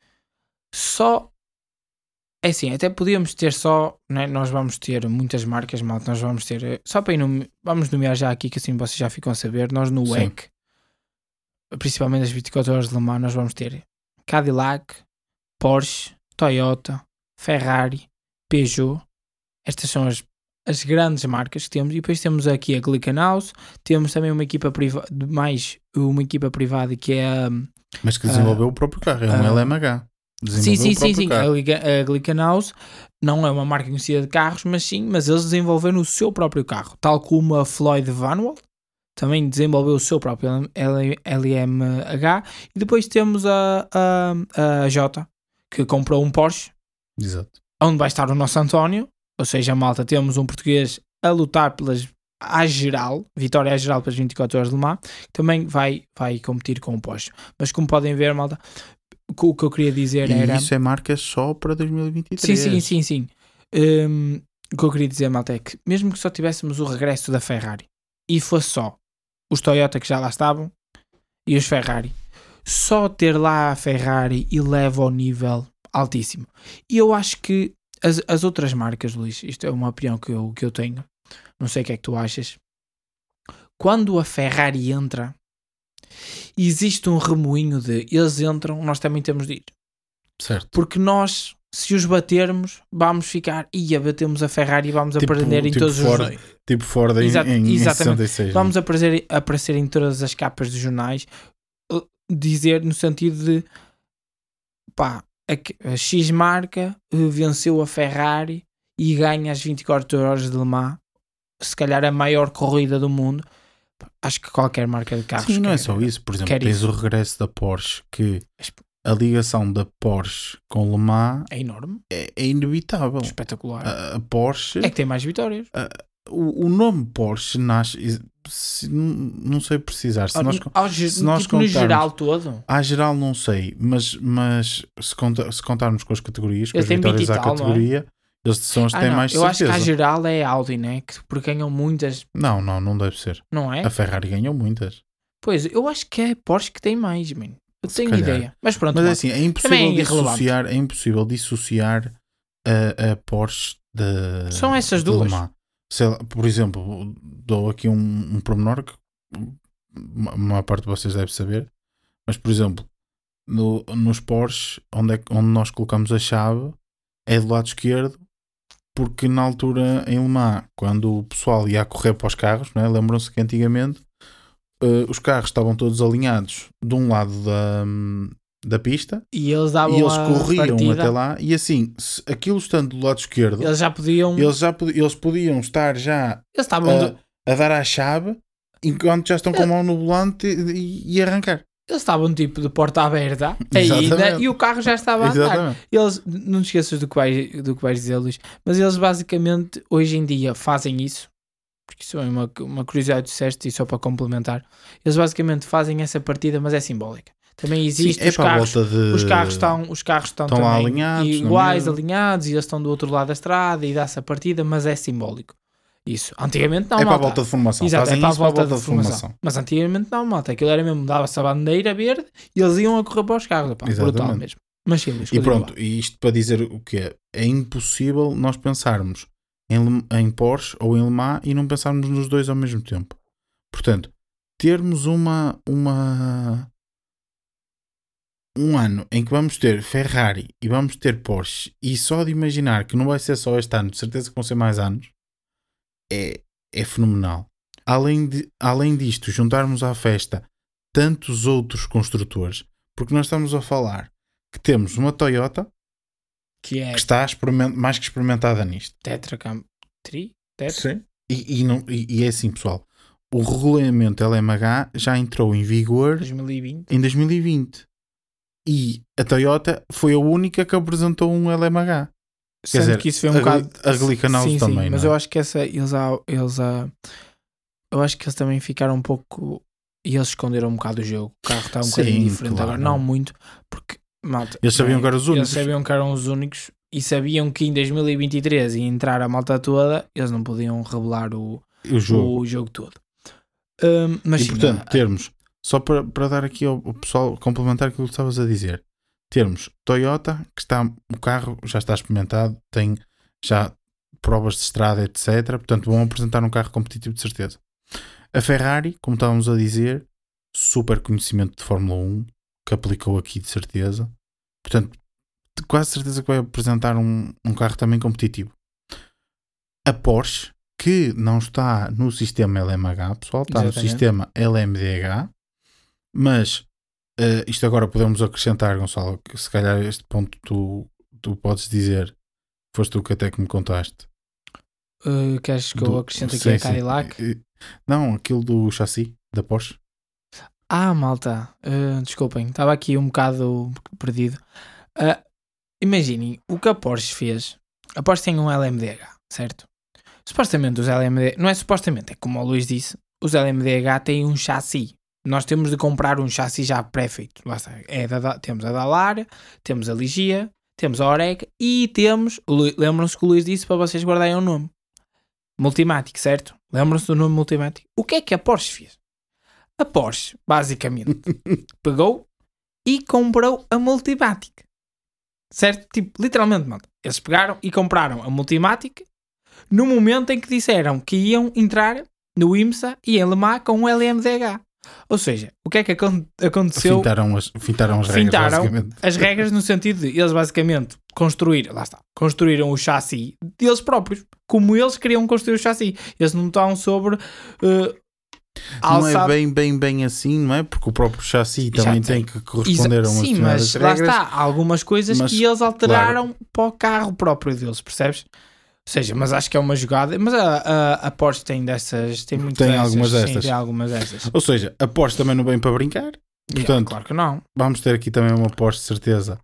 só. É assim, até podíamos ter só. Né, nós vamos ter muitas marcas, mal, nós vamos ter. eh, Só para ir nome- vamos nomear já aqui, que assim vocês já ficam a saber. Nós no Sim. WEC principalmente as 24 horas de Le Mans, nós vamos ter Cadillac, Porsche, Toyota, Ferrari, Peugeot. Estas são as, as grandes marcas que temos. E depois temos aqui a Glickenhaus, temos também uma equipa privada, mais uma equipa privada que é a. Mas que desenvolveu o próprio carro, é um ah, LMH. Sim, sim, sim, sim. carro. A, a Glickenhaus não é uma marca conhecida de carros, mas sim, mas eles desenvolveram o seu próprio carro, tal como a Floyd Vanwall também desenvolveu o seu próprio LMH e depois temos a, a, a Jota que comprou um Porsche Exato. onde vai estar o nosso António, ou seja, malta, temos um português a lutar pelas à geral, vitória à geral pelas 24 horas de Le Mans, que também vai, vai competir com o Porsche. Mas como podem ver, malta, o que- eu queria dizer E era. isso é marca só para 2023. Sim, sim, sim, sim. Hum, o que eu queria dizer, malta, é que mesmo que só tivéssemos o regresso da Ferrari e fosse só os Toyota que já lá estavam e os Ferrari, só ter lá a Ferrari eleva ao nível altíssimo. E eu acho que as, as outras marcas, Luís, isto é uma opinião que eu, que eu tenho, não sei o que é que tu achas. Quando a Ferrari entra, existe um remoinho de eles entram, nós também temos de ir. Certo. Porque nós, se os batermos, vamos ficar. Ia, batemos a Ferrari e vamos Tipo- aprender em tipo todos Ford, os. Tipo Ford em, em, em exatamente. 66. Vamos aparecer, aparecer em todas as capas dos jornais. uh, Dizer no sentido de pá, a, a X marca uh, venceu a Ferrari e ganha as 24 horas de Le Mans, se calhar a maior corrida do mundo. Acho que qualquer marca de carros. Sim, não é quer- só isso. Por exemplo, tens isso. o regresso da Porsche que a ligação da Porsche com Le Mans É enorme, é, é inevitável. espetacular. A, a Porsche, É que tem mais vitórias. o, o nome Porsche nasce, se- não sei precisar, se nós, ao se nós tipo, no contarmos- geral todo. À geral não sei, mas, mas se, conta- se contarmos com as categorias, com as têm 20 vitórias à é? categoria, eles são as que Ah, têm não, mais eu acho que certeza. a geral é a Audi, né? Que, porque ganham muitas, Não, não, não deve ser. não é? A Ferrari ganhou muitas. Pois, eu acho que é a Porsche que tem mais, mano. Eu tenho calhar. ideia. Mas pronto, Mas é assim, é Também impossível é dissociar, é impossível dissociar a, a Porsche da São essas duas. Lá, por exemplo, dou aqui um, um pormenor que uma, uma parte de vocês deve saber, mas por exemplo, no, nos Porsche, onde, é, onde nós colocamos a chave é do lado esquerdo, porque na altura em Le Mans, quando o pessoal ia correr para os carros, é? lembram-se que antigamente eh, os carros estavam todos alinhados de um lado da, da pista e eles e eles corriam partida, até lá e assim, aquilo estando do lado esquerdo, Eles já podiam. Eles, já pod- eles podiam estar já a, a dar à chave enquanto já estão com a mão no volante e, e arrancar. Eles estavam tipo de porta aberta ainda Exatamente. e o carro já estava a andar. Exatamente. Eles, não te esqueças do que, vais, do que vais dizer, Luís, mas eles basicamente hoje em dia fazem isso, porque isso é uma, uma curiosidade que disseste e só para complementar. Eles basicamente fazem essa partida, mas é simbólica. Também existe Sim, é os carros. volta de. Os carros estão, os carros estão, estão alinhados, na iguais, alinhados, e eles estão do outro lado da estrada e dá-se a partida, mas é simbólico. Isso. Antigamente não, é para a malta. volta de formação. Exato, Fazem é para a isso para a volta, volta de formação. Mas antigamente não, malta. Aquilo era mesmo, dava-se a bandeira verde e eles iam a correr para os carros. Pá, brutal mesmo. Mas sim, E pronto, e isto para dizer o que é, é impossível nós pensarmos em, em Porsche ou em Le Mans e não pensarmos nos dois ao mesmo tempo. Portanto, termos uma, uma um ano em que vamos ter Ferrari e vamos ter Porsche e só de imaginar que não vai ser só este ano, de certeza que vão ser mais anos, é, é fenomenal. Além, de, além disto, juntarmos à festa tantos outros construtores, porque nós estamos a falar que temos uma Toyota Que é que está mais que experimentada nisto. Tetracam... Tri? Tetra? Sim. E, e, não, e, e é assim, pessoal. O regulamento LMH já entrou em vigor 2020. em 2020. E a Toyota foi a única que apresentou um LMH. Sendo dizer, que isso foi um a bocado... A sim, também, Sim, mas é? eu acho que essa... Eles, há- eles, há- eu acho que eles também ficaram um pouco... E eles esconderam um bocado o jogo. O carro está um Sim, bocadinho diferente claro. agora. Não muito, porque... Malta, Eles sabiam bem, que eram os únicos. Eles sabiam que eram os únicos e sabiam que em 2023 ia entrar a malta toda, eles não podiam revelar o, O jogo. o jogo todo. Hum, mas e sim, portanto, ah, termos, só para, para dar aqui ao, ao pessoal complementar aquilo que estavas a dizer, termos Toyota, que está, o carro já está experimentado, tem já provas de estrada, etc. Portanto, vão apresentar um carro competitivo de certeza. A Ferrari, como estávamos a dizer, super conhecimento de Fórmula 1 que aplicou aqui de certeza. Portanto, de quase certeza que vai apresentar um, um carro também competitivo. A Porsche, que não está no sistema LMH, pessoal, está no Exatamente. sistema LMDH, mas eh, isto agora podemos acrescentar, Gonçalo, que se calhar este ponto tu, tu podes dizer, foste tu que até que me contaste. Uh, queres que eu do- acrescente aqui sim, a sim. Cadillac? Eh, Não, aquilo do chassi da Porsche. Ah, malta, uh, desculpem, estava aqui um bocado perdido. Uh, imaginem, o que a Porsche fez. A Porsche tem um LMDH, certo? Supostamente os LMDH, não é supostamente, é como o Luís disse, os LMDH têm um chassi. Nós temos de comprar um chassi já pré-feito. É temos a Dallara, temos a Ligia, temos a Oreg e temos. Lembram-se que o Luís disse para vocês guardarem o nome. Multimatic, certo? Lembram-se do nome Multimatic? O que é que a Porsche fez? A Porsche, basicamente, pegou e comprou a Multimatic. Certo? Tipo, literalmente, mano. Eles pegaram e compraram a Multimatic no momento em que disseram que iam entrar no IMSA e em Le Mans com o LMDH. Ou seja, o que é que acon- aconteceu? Fintaram as, fintaram as regras, Fintaram basicamente. as regras no sentido de eles basicamente construir, lá está, construíram o chassi deles próprios, como eles queriam construir o chassi. Eles não estão sobre uh, Não é alçado- bem, bem, bem assim, não é? Porque o próprio chassi Já também tem. tem que corresponder a umas Sim, mas lá regras. está, há algumas coisas Mas, que eles alteraram para o carro próprio deles, percebes? Ou seja, mas acho que é uma jogada. Mas a, a, a Porsche tem dessas, tem muito Tem dessas, algumas sim, destas. tem algumas dessas. Ou seja, a Porsche também não vem para brincar. Portanto, claro que não. Vamos ter aqui também uma Porsche de certeza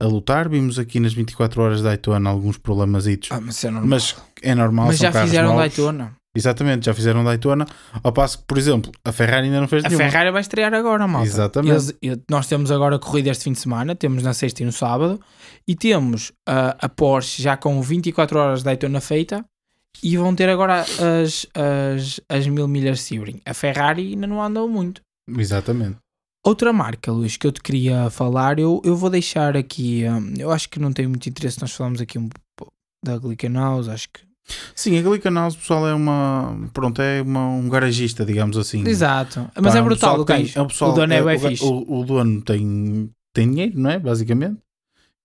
a lutar. Vimos aqui nas 24 horas da Daytona alguns problemas, Ah, mas é normal. mas é normal. Mas já fizeram novos. Daytona. Exatamente, já fizeram Daytona. Ao passo que, por exemplo, a Ferrari ainda não fez A nenhuma. Ferrari vai estrear agora, malta. Exatamente. Eles- eu- nós temos agora corrida este fim de semana, temos na sexta e no sábado, e temos ah, a Porsche já com 24 horas de Daytona feita, e vão ter agora as, as, as mil milhas de Sebring. A Ferrari ainda não andou muito. Exatamente. Outra marca, Luís, que eu te queria falar, eu, eu vou deixar aqui, hum, eu acho que não tem muito interesse, nós falamos aqui um pouco da Glickenhaus, acho que... Sim, a Glickenhaus, pessoal, é uma. Pronto, é uma, um garagista, digamos assim. Exato, mas Pá, é brutal o gajo. é um pessoal- o dono é, é- o o, o dono tem, tem dinheiro, não é? Basicamente.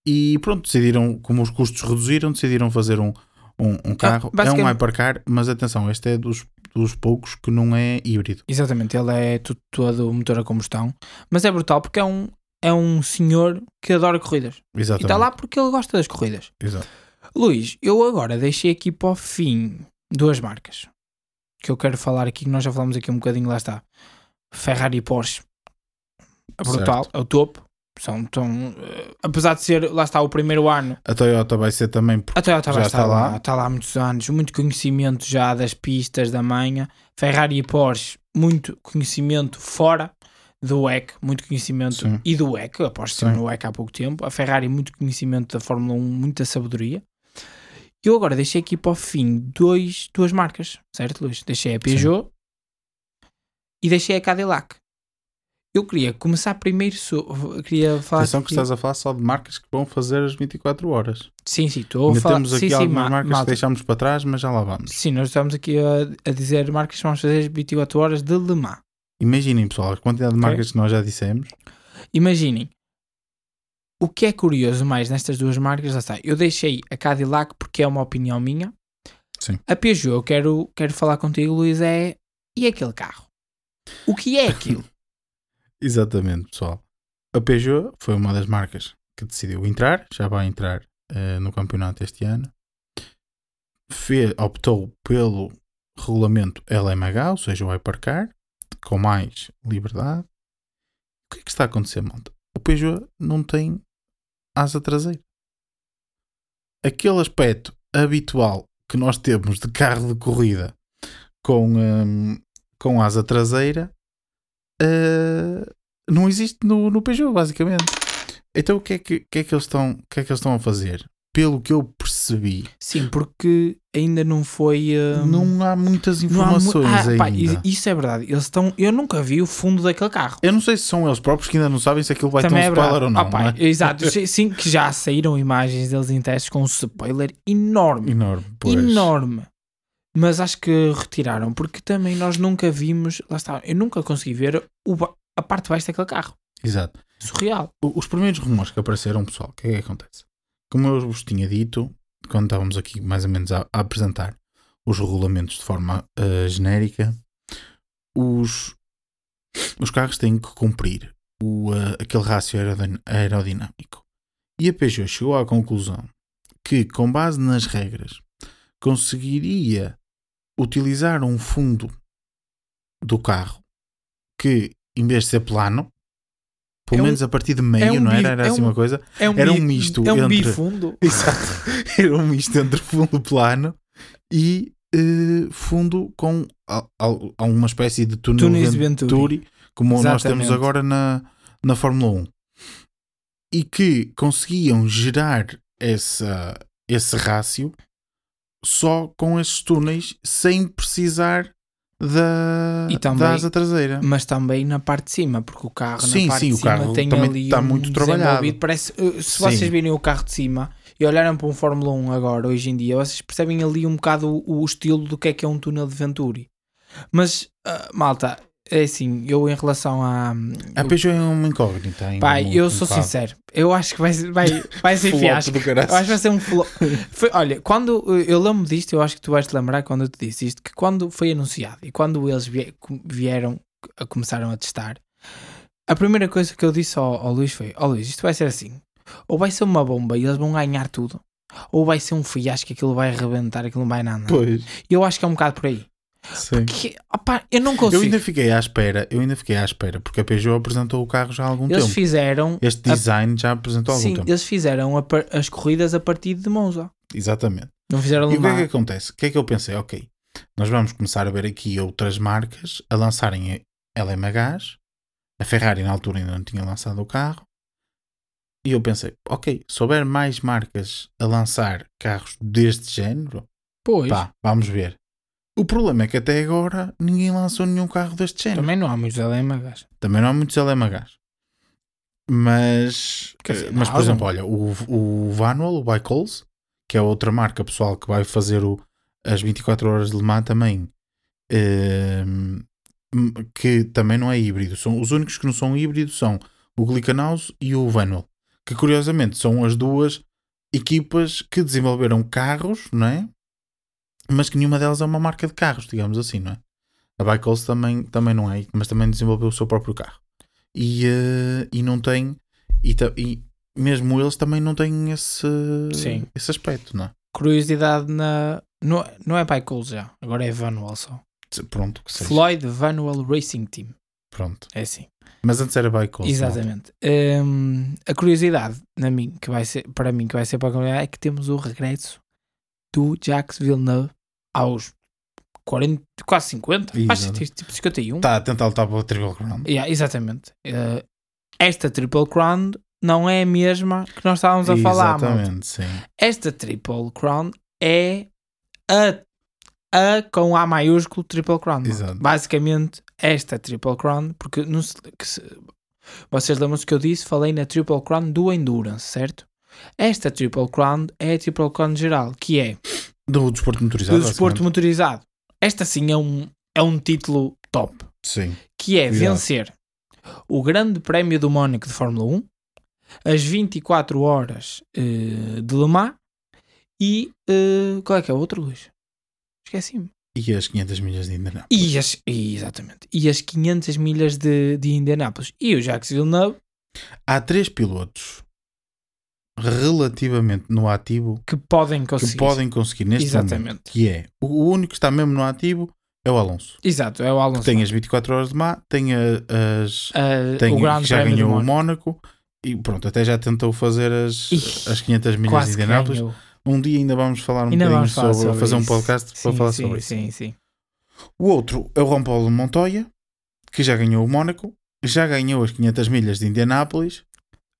E pronto, decidiram, como os custos reduziram, decidiram fazer um, um, um carro. é um hypercar, mas atenção, este é dos, dos poucos que não é híbrido. Exatamente, ele é todo motor a combustão, mas é brutal porque é um, é um senhor que adora corridas. E Exatamente. está lá porque ele gosta das corridas. Exato. Luís, eu agora deixei aqui para o fim duas marcas que eu quero falar aqui, que nós já falamos aqui um bocadinho, lá está. Ferrari e Porsche. É brutal, é o topo. São tão. eh, apesar de ser, lá está, o primeiro ano, A Toyota vai ser também. porque a Toyota Já está lá, lá. está lá há muitos anos, muito conhecimento já das pistas da manha. Ferrari e Porsche, muito conhecimento fora do WEC, muito conhecimento Sim. e do a Porsche esteve Sim. no WEC há pouco tempo. A Ferrari, muito conhecimento da Fórmula 1, muita sabedoria. Eu agora deixei aqui para o fim dois, duas marcas, certo, Luís? Deixei a Peugeot e deixei a Cadillac. Eu queria começar primeiro. So... Queria falar. Atenção que aqui- estás a falar só de marcas que vão fazer as 24 horas. Sim, sim, estou a Ainda falar. temos aqui sim, sim, algumas ma- marcas que deixámos para trás, mas já lá vamos. Sim, nós estamos aqui a, a dizer marcas que vamos fazer 24 horas de Le Mans. Imaginem, pessoal, a quantidade de marcas que nós já dissemos. Imaginem. O que é curioso mais nestas duas marcas, já está. Eu deixei a Cadillac porque é uma opinião minha. Sim. A Peugeot, eu quero, quero falar contigo, Luís, é. E aquele carro? O que é aquilo? Exatamente, pessoal. A Peugeot foi uma das marcas que decidiu entrar, já vai entrar eh, no campeonato este ano. Fe- optou pelo regulamento LMH, ou seja, o Hypercar, com mais liberdade. O que é que está a acontecer, malta? O Peugeot não tem asa traseira. Aquele aspecto habitual que nós temos de carro de corrida com, hum, com asa traseira eh, não existe no, no Peugeot, basicamente. Então o que é que, que, é que eles estão, que é que eles estão a fazer? Pelo que eu percebi, Sim, porque ainda não foi. hum, não há muitas não há mu- informações Ah, pá, ainda. i- isso é verdade. Eles estão. Eu nunca vi o fundo daquele carro. Eu não sei se são eles próprios que ainda não sabem se aquilo vai ter um é spoiler ou não. Ah, pá, não é? Exato, sim, que já saíram imagens deles em testes com um spoiler enorme. Enorme. pois. enorme. Mas acho que retiraram, porque também nós nunca vimos, lá está, eu nunca consegui ver o a parte de baixo daquele carro. Exato. Surreal. Os primeiros rumores que apareceram, pessoal, o que é que acontece? Como eu vos tinha dito, quando estávamos aqui mais ou menos a, a apresentar os regulamentos de forma eh, genérica, os, os carros têm que cumprir o, eh, aquele rácio aerodin- aerodinâmico. E a Peugeot chegou à conclusão que, com base nas regras, conseguiria utilizar um fundo do carro que, em vez de ser plano, pelo É um- menos a partir de meio, é um não era? Era é assim um- uma coisa. É um Era um misto É um entre- bifundo. Exato. Era um misto entre fundo plano e eh, fundo com al- al- alguma espécie de túnel Túneis de Venturi, Venturi. como nós temos Exatamente. agora na, na Fórmula 1. E que conseguiam gerar essa, esse rácio só com esses túneis sem precisar da, também- da asa traseira. Mas também na parte de cima, porque o carro Sim, na parte sim, de o cima carro tem também ali está um muito trabalhado. Parece, uh, se Sim. vocês virem o carro de cima e olharem para um Fórmula 1 agora, hoje em dia, vocês percebem ali um bocado o, o estilo do que é que é um túnel de Venturi. Mas, ah, malta, é assim, eu em relação a. A Peugeot é uma incógnita. ainda Pai, um- eu sou sincero, eu acho que vai, vai, vai ser fiasco. Eu acho que vai ser um flop. Foi- olha, quando eu lembro disto, eu acho que tu vais te lembrar quando eu te disse isto, que quando foi anunciado e quando eles vie- vieram a começaram a testar, a primeira coisa que eu disse ao, ao Luís foi: Ó Luís, isto vai ser assim, ou vai ser uma bomba e eles vão ganhar tudo, ou vai ser um fiasco que aquilo vai arrebentar, aquilo não vai nada. Pois, E eu acho que é um bocado por aí. Sim. Que, opá, eu não Eu consigo. ainda fiquei à espera, eu ainda fiquei à espera, porque a Peugeot apresentou o carro já há algum Eles tempo. fizeram. Este a- design já apresentou há algum Sim, tempo. eles fizeram a as corridas a partir de Monza. Exatamente. Não fizeram E o que é que acontece? O que é que eu pensei? Ok, nós vamos começar a ver aqui outras marcas a lançarem LMHs. A Ferrari na altura ainda não tinha lançado o carro. E eu pensei, ok, se houver mais marcas a lançar carros deste género, Pois, pá, vamos ver. O problema é que até agora ninguém lançou nenhum carro deste género. também não há muitos LMHs. Também não há muitos LMHs. Mas, dizer, eh, mas por exemplo, olha, o, o Vanual, o Bicols, que é outra marca pessoal que vai fazer o, as 24 horas de Le Mans também, ehm, que também não é híbrido. São, os únicos que não são híbridos são o Glickenhaus e o Vanual, que curiosamente são as duas equipas que desenvolveram carros, não é? Mas que nenhuma delas é uma marca de carros, digamos assim, não é? A Bicols também, também não é, mas também desenvolveu o seu próprio carro. E, eh, e não tem, e, e mesmo eles também não têm esse, Sim. esse aspecto, não é? Curiosidade na. Não, não é Bicols já, agora é Vanual só. Pronto, que seja. Floyd Vanual Racing Team. Pronto. É assim. Mas antes era Bicols. Exatamente. Hum, a curiosidade na mim, que vai ser, para mim que vai ser para a é que temos o regresso do Jacques Villeneuve aos 40, quase 50, acho que tipo 51. Está a tentar lutar para o Triple Crown. Yeah, exatamente. Uh, esta Triple Crown não é a mesma que nós estávamos a falar. Exatamente, sim. Esta Triple Crown é a, a com A maiúsculo Triple Crown. Basicamente, esta Triple Crown, porque não se, se- vocês lembram-se que eu disse, falei na Triple Crown do Endurance, certo? Esta Triple Crown é a Triple Crown geral, que é Do desporto motorizado. do desporto motorizado. Esta sim é um, é um título top Sim. que é Cuidado. vencer o Grande Prémio do Mónaco de Fórmula 1, as 24 horas eh, de Le Mans e eh, qual é que é o outro, Luís? Esqueci-me. E as 500 milhas de Indianápolis. E as, e, exatamente. E as 500 milhas de, de Indianápolis. E o Jacques Villeneuve, Há três pilotos relativamente no ativo que podem conseguir. que podem conseguir neste Exatamente. momento. Que é o único que está mesmo no ativo é o Alonso. Exato, é o Alonso. Tem as 24 horas de má, tem as. Eh, Tem, o Grande já ganhou o Mónaco. E pronto, até já tentou fazer as, Ih, as 500 milhas de que Indianápolis. Um dia ainda vamos falar um Ainda bocadinho falar sobre, sobre fazer um isso. podcast para Sim, falar sim, sobre isso. Sim, sim. O outro é o Juan Paulo Montoya, que já ganhou o Mónaco, já ganhou as 500 milhas de Indianápolis,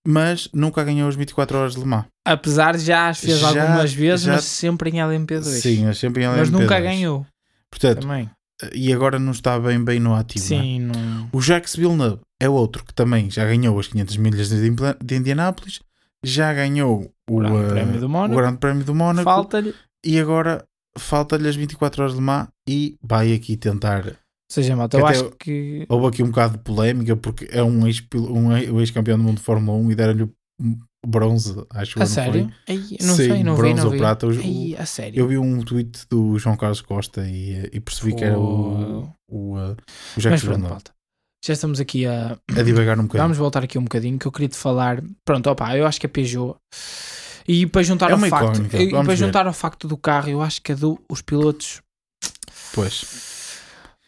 mas nunca ganhou as 24 horas de Le Mans. Apesar de já as fez Já- algumas vezes, já- mas sempre em LMP2. Sim, mas sempre em mas LMP2. nunca ganhou Portanto, também. e agora não está bem, bem no ativo. não é? Sim, não... O Jacques Villeneuve é outro que também já ganhou as 500 milhas de, Indianápolis, já ganhou o, O Grande eh, Prémio do o Mónaco. Grande Prémio do Mónaco Falta-lhe e agora falta-lhe as 24 horas de Mans e vai aqui tentar. Ou seja, malta, Que eu acho eu- que. Houve aqui um bocado de polémica porque é um ex- ex- ex-campeão do mundo de Fórmula 1 e deram-lhe bronze, acho eu. A sério? foi? Ei, não Sim, sei, não vi, bronze não ou vi. prata. Ei, a sério. Eu vi um tweet do João Carlos Costa e, e percebi que era o, o, uh, o Jacques. Já estamos aqui a. A divagar um bocadinho. Vamos voltar aqui um bocadinho que eu queria te falar. Pronto, opa, eu acho que a Peugeot. E para juntar É ao facto, e para ver. juntar ao facto do carro, eu acho que a do, os pilotos. Pois.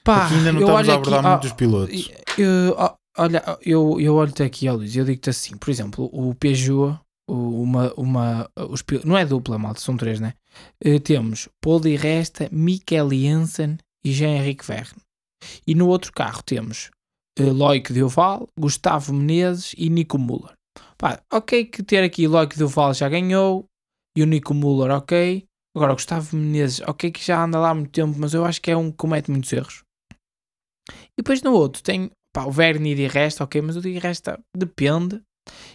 Pá, aqui ainda não estamos a abordar aqui, muito ah, os pilotos. eu- ó, olha, eu, eu olho-te aqui, ó Luís, eu digo-te assim, por exemplo, o Peugeot, uma, uma, os, não é dupla, malta, são três, né? Eh, temos Paul Di Resta, Mikel Jensen e Jean-Henrique Verne. E no outro carro temos eh, Loic Dioval, Gustavo Menezes e Nico Müller. Pá, ok que ter aqui Loic Dioval já ganhou e o Nico Müller, ok. Agora, o Gustavo Menezes, ok que já anda lá há muito tempo, mas eu acho que é um que comete muitos erros. E depois no outro tem pá, o Verne e Di Resta, ok, mas o Di Resta depende.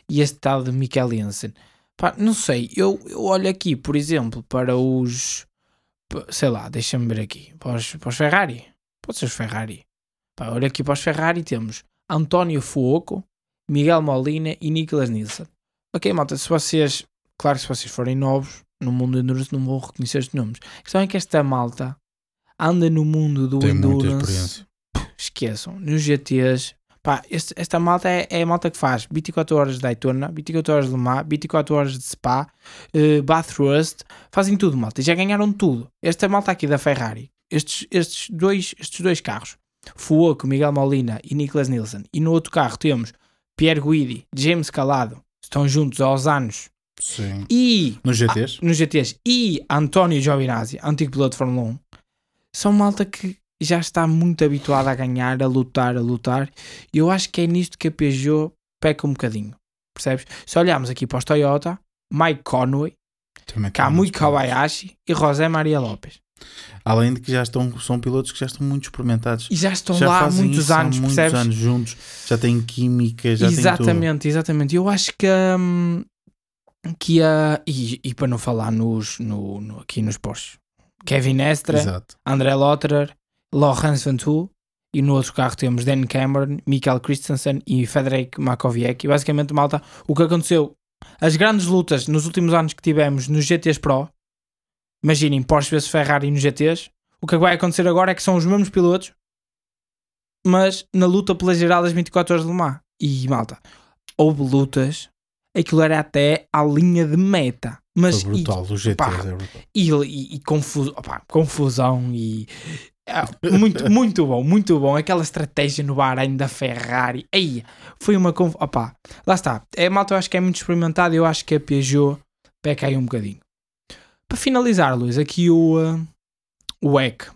E este tal de Mikel Jensen. Pá, não sei, eu, eu olho aqui, por exemplo, para os. Sei lá, deixa-me ver aqui. Para os, para os Ferrari. Pode ser os Ferrari. Pá, olha aqui para os Ferrari temos António Fuoco, Miguel Molina e Nicolas Nielsen. Ok, malta, se vocês. Claro se vocês forem novos no mundo do Endurance não vão reconhecer estes nomes. A questão é que esta malta anda no mundo do Tem Endurance. Esqueçam, nos GTs, pá, este- esta malta é, é a malta que faz 24 horas de Daytona, 24 horas de Le Mans, 24 horas de Spa, eh, Bathurst, fazem tudo, malta, já ganharam tudo. Esta malta aqui da Ferrari, estes, estes, dois, estes dois carros, Fuoco, Miguel Molina e Nicolas Nielsen, e no outro carro temos Pierre Guidi, James Calado, estão juntos aos anos, Sim. e Nos GTs? nos GTs e António Giovinazzi, antigo piloto de Fórmula 1, são malta que já está muito habituada a ganhar, a lutar, a lutar. E eu acho que é nisto que a Peugeot peca um bocadinho. Percebes? Se olharmos aqui para os Toyota, Mike Conway, Kamui. Kobayashi e José Maria Lopes. Além de que já estão, são pilotos que já estão muito experimentados. E já estão já lá há muitos anos, há muitos percebes? anos juntos, já têm química, já têm tudo. exatamente, exatamente. Eu acho que hum, que a e, e para não falar nos no, no- aqui nos Porsche, Kevin Estra, Exato. André Lotterer, Laurence Ventoux e no outro carro temos Dan Cameron, Michael Christensen e Federico Makoviec. E basicamente, malta, o que aconteceu, as grandes lutas nos últimos anos que tivemos nos GTs Pro, imaginem Porsche vs Ferrari nos GTs, o que vai acontecer agora é que são os mesmos pilotos, mas na luta pela geral das 24 horas de Le Mans. E malta, houve lutas, aquilo era até à linha de meta. Mas Foi brutal, os GTs pá, é brutal. e, e, e confu- opá, confusão e ah, muito, muito bom, muito bom. Aquela estratégia no Bahrein da Ferrari. Aí, foi uma conf... opá, lá está. É malta, eu acho que é muito experimentado. Eu acho que a Peugeot peca aí um bocadinho. Para finalizar, Luís, aqui o, ah, o EC.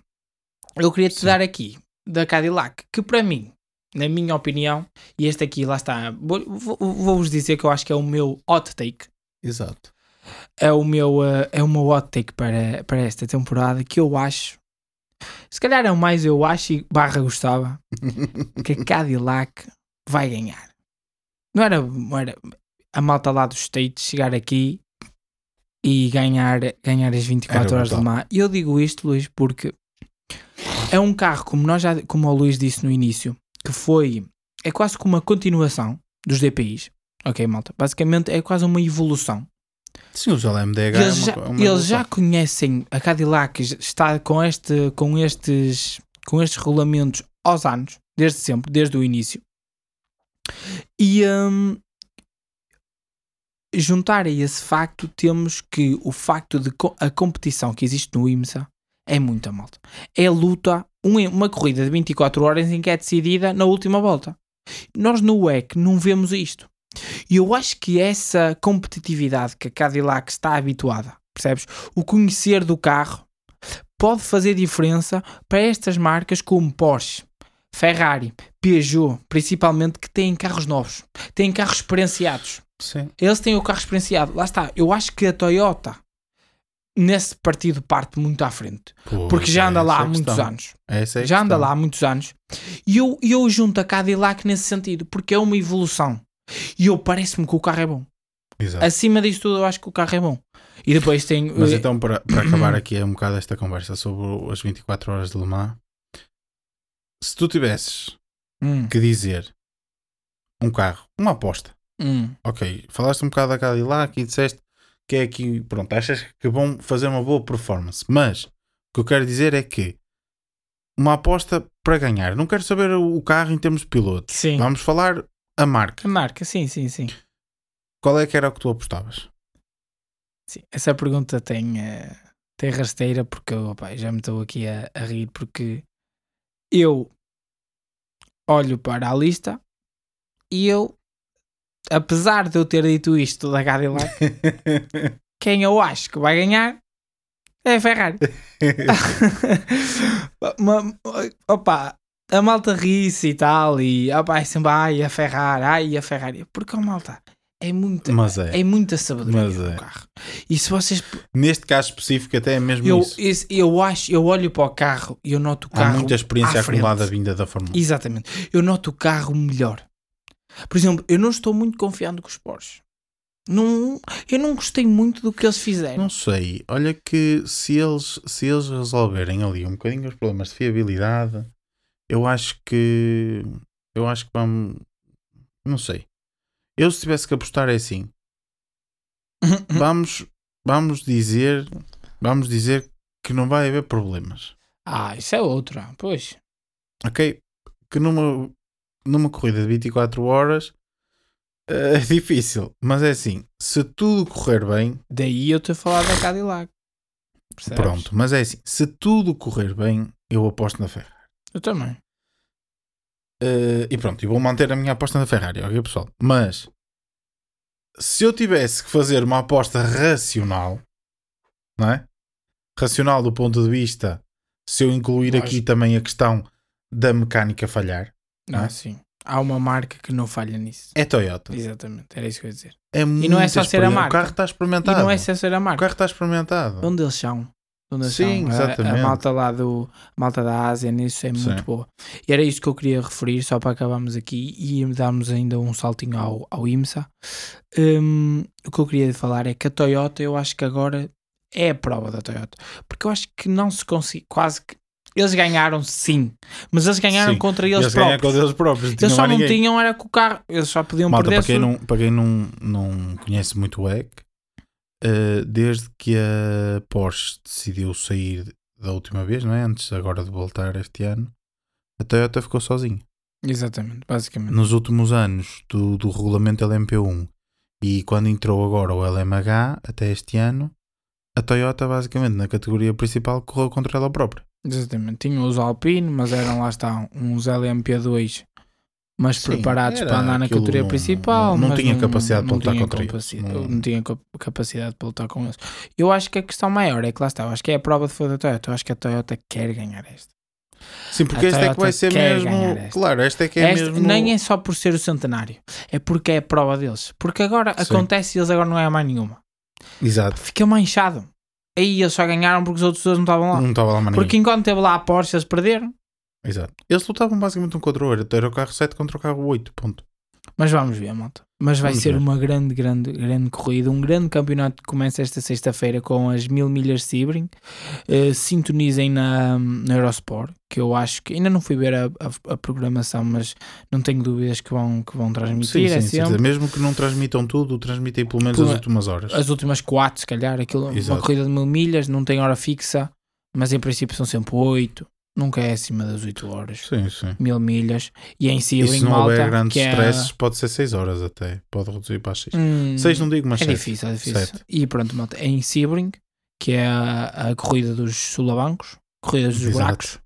Eu queria te Sim. dar aqui da Cadillac, que para mim, na minha opinião, e este aqui, lá está, vou- vou- vou-vos dizer que eu acho que é o meu hot take Exato. é o meu, eh, é o meu hot take para, para esta temporada que eu acho, se calhar é o mais eu acho e barra gostava, que a Cadillac vai ganhar. Não era, não era a malta lá dos States chegar aqui e ganhar, ganhar as 24 Era horas de mar. E eu digo isto, Luís, porque é um carro, como, nós já, como o Luís disse no início, que foi, é quase como uma continuação dos DPIs. Ok, malta? Basicamente é quase uma evolução. Sim, os LMDH Eles, é uma, já, é uma eles já conhecem a Cadillac, já está com, este, com, estes, com estes regulamentos aos anos, desde sempre, desde o início. E hum, juntar a esse facto, temos que o facto de co- a competição que existe no IMSA é muita malta. É luta, um- uma corrida de 24 horas em que é decidida na última volta. Nós no WEC não vemos isto. E eu acho que essa competitividade que a Cadillac está habituada, percebes? O conhecer do carro pode fazer diferença para estas marcas como Porsche, Ferrari, Peugeot, principalmente que têm carros novos, têm carros experienciados. Sim. Eles têm o carro experienciado. Lá está. Eu acho que a Toyota nesse partido parte muito à frente, Pois, porque já anda lá é a há muitos questão. anos é já anda questão. lá há muitos anos. E eu, e eu junto a Cadillac nesse sentido, porque é uma evolução. E eu parece-me que o carro é bom. Exato. Acima disto tudo, eu acho que o carro é bom. E depois tem. Mas eh, então, para, para acabar aqui um bocado esta conversa sobre as 24 horas de Le Mans, se tu tivesses hum, que dizer um carro, uma aposta, hum, ok, falaste um bocado da Cadillac e disseste que é aqui, pronto, achas que vão fazer uma boa performance, mas o que eu quero dizer é que uma aposta para ganhar, não quero saber o carro em termos de piloto, sim. vamos falar a marca. A marca, sim, sim, sim. Qual é que era o que tu apostavas? Sim, essa pergunta tem, eh, tem rasteira porque eu, opá, já me estou aqui a, a rir porque eu olho para a lista e eu, apesar de eu ter dito isto da Cadillac, quem eu acho que vai ganhar é a Ferrari. Opa, a malta ri-se e tal e opa, é sempre ai a Ferrari, ai a Ferrari, porque a malta é muita, é. é muita sabedoria Mas é. carro. E se vocês Neste caso específico, até é mesmo eu, isso. esse- eu acho, eu olho para o carro e eu noto o Há carro. muita experiência acumulada vinda da Fórmula 1. Exatamente. Eu noto o carro melhor. Por exemplo, eu não estou muito confiando com os Porsche. Não, eu não gostei muito do que eles fizeram. Não sei, olha que se eles, se eles resolverem ali um bocadinho os problemas de fiabilidade, eu acho que eu acho que vamos não sei. Eu se tivesse que apostar é assim, vamos vamos dizer vamos dizer que não vai haver problemas. ah, isso é outra. Pois. Ok? Que numa, numa corrida de 24 horas é difícil, mas é assim, se tudo correr bem, Daí eu ter falado da Cadillac. Percebes? pronto, mas é assim, se tudo correr bem, eu aposto na Ferrari. Eu também. Eh, e pronto, e vou manter a minha aposta na Ferrari, ok pessoal? Mas se eu tivesse que fazer uma aposta racional, não é? Racional do ponto de vista, se eu incluir aqui Lógico. também a questão da mecânica falhar, Não, Não é? sim. Há uma marca que não falha nisso. é Toyota. Exatamente. Era isso que eu ia dizer. É não é só ser a marca. O carro está E experimentado. não é só ser a O marca. carro está experimentado. Onde eles são? Eles Sim, são. A- A, exatamente. malta lá do a malta da Ásia nisso é muito Sim. boa. E era isso que eu queria referir, só para acabarmos aqui e darmos ainda um saltinho ao, ao IMSA. Hum, o que eu queria falar é que a Toyota, eu acho que agora é a prova da Toyota. Porque eu acho que não se consegue, quase que. Eles ganharam sim, mas eles ganharam Sim, contra eles, Eles próprios. com eles próprios. Eles só não ninguém. tinham, era com o carro, eles só podiam Malta, perder. para quem, não, para quem não, não conhece muito o EC, eh, desde que a Porsche decidiu sair da última vez, não é? Antes agora de voltar este ano, a Toyota ficou sozinha. Exatamente, basicamente. Nos últimos anos do, do regulamento LMP1 e quando entrou agora o LMH, até este ano, a Toyota basicamente na categoria principal correu contra ela própria. Exatamente. Tinham os Alpine, mas eram lá está uns LMP2, mas Sim, preparados para andar na categoria não- principal. não- não tinha capacidade para lutar contra eles. Não- Não tinha cap- capacidade para lutar com eles. Eu acho que a questão maior é que lá está. Acho que é a prova de fogo da Toyota. Eu acho que a Toyota quer ganhar esta. Sim, porque A esta é que vai ser mesmo. esta. Claro, esta é que é Esta mesmo. Nem é só por ser o centenário, é porque é a prova deles. Porque agora Sim. acontece e eles agora não ganham mais nenhuma. Exato. Fica manchado. Aí eles só ganharam porque os outros dois não estavam lá. Não estava lá mais Porque enquanto teve lá a Porsche, eles perderam. Exato. Eles lutavam basicamente um contra o outro. Era o carro 7 contra o carro 8. Ponto. Mas vamos ver, malta. Mas vai Vamos ser ver. uma grande, grande, grande corrida. Um grande campeonato que começa esta sexta-feira com as mil milhas de Sebring. Eh, sintonizem na, na Eurosport, que eu acho que ainda não fui ver a, a- a programação, mas não tenho dúvidas que vão, que vão transmitir. Sim, é sim, certeza. Mesmo que não transmitam tudo, transmitem pelo menos Pelo- as últimas horas. As últimas quatro, se calhar. Aquilo, uma Exato. corrida de mil milhas, não tem hora fixa, mas em princípio são sempre oito. Nunca é acima das oito horas. Sim, sim. Mil milhas. E em E Sebring, se não malta, houver grandes que é- stresses, pode ser 6 horas até. Pode reduzir para as 6. Hum, 6 não digo, mas É 7. difícil, é difícil. Sete. E pronto, malta, é em Sebring, que é a, a corrida dos sulabancos, corridas dos buracos.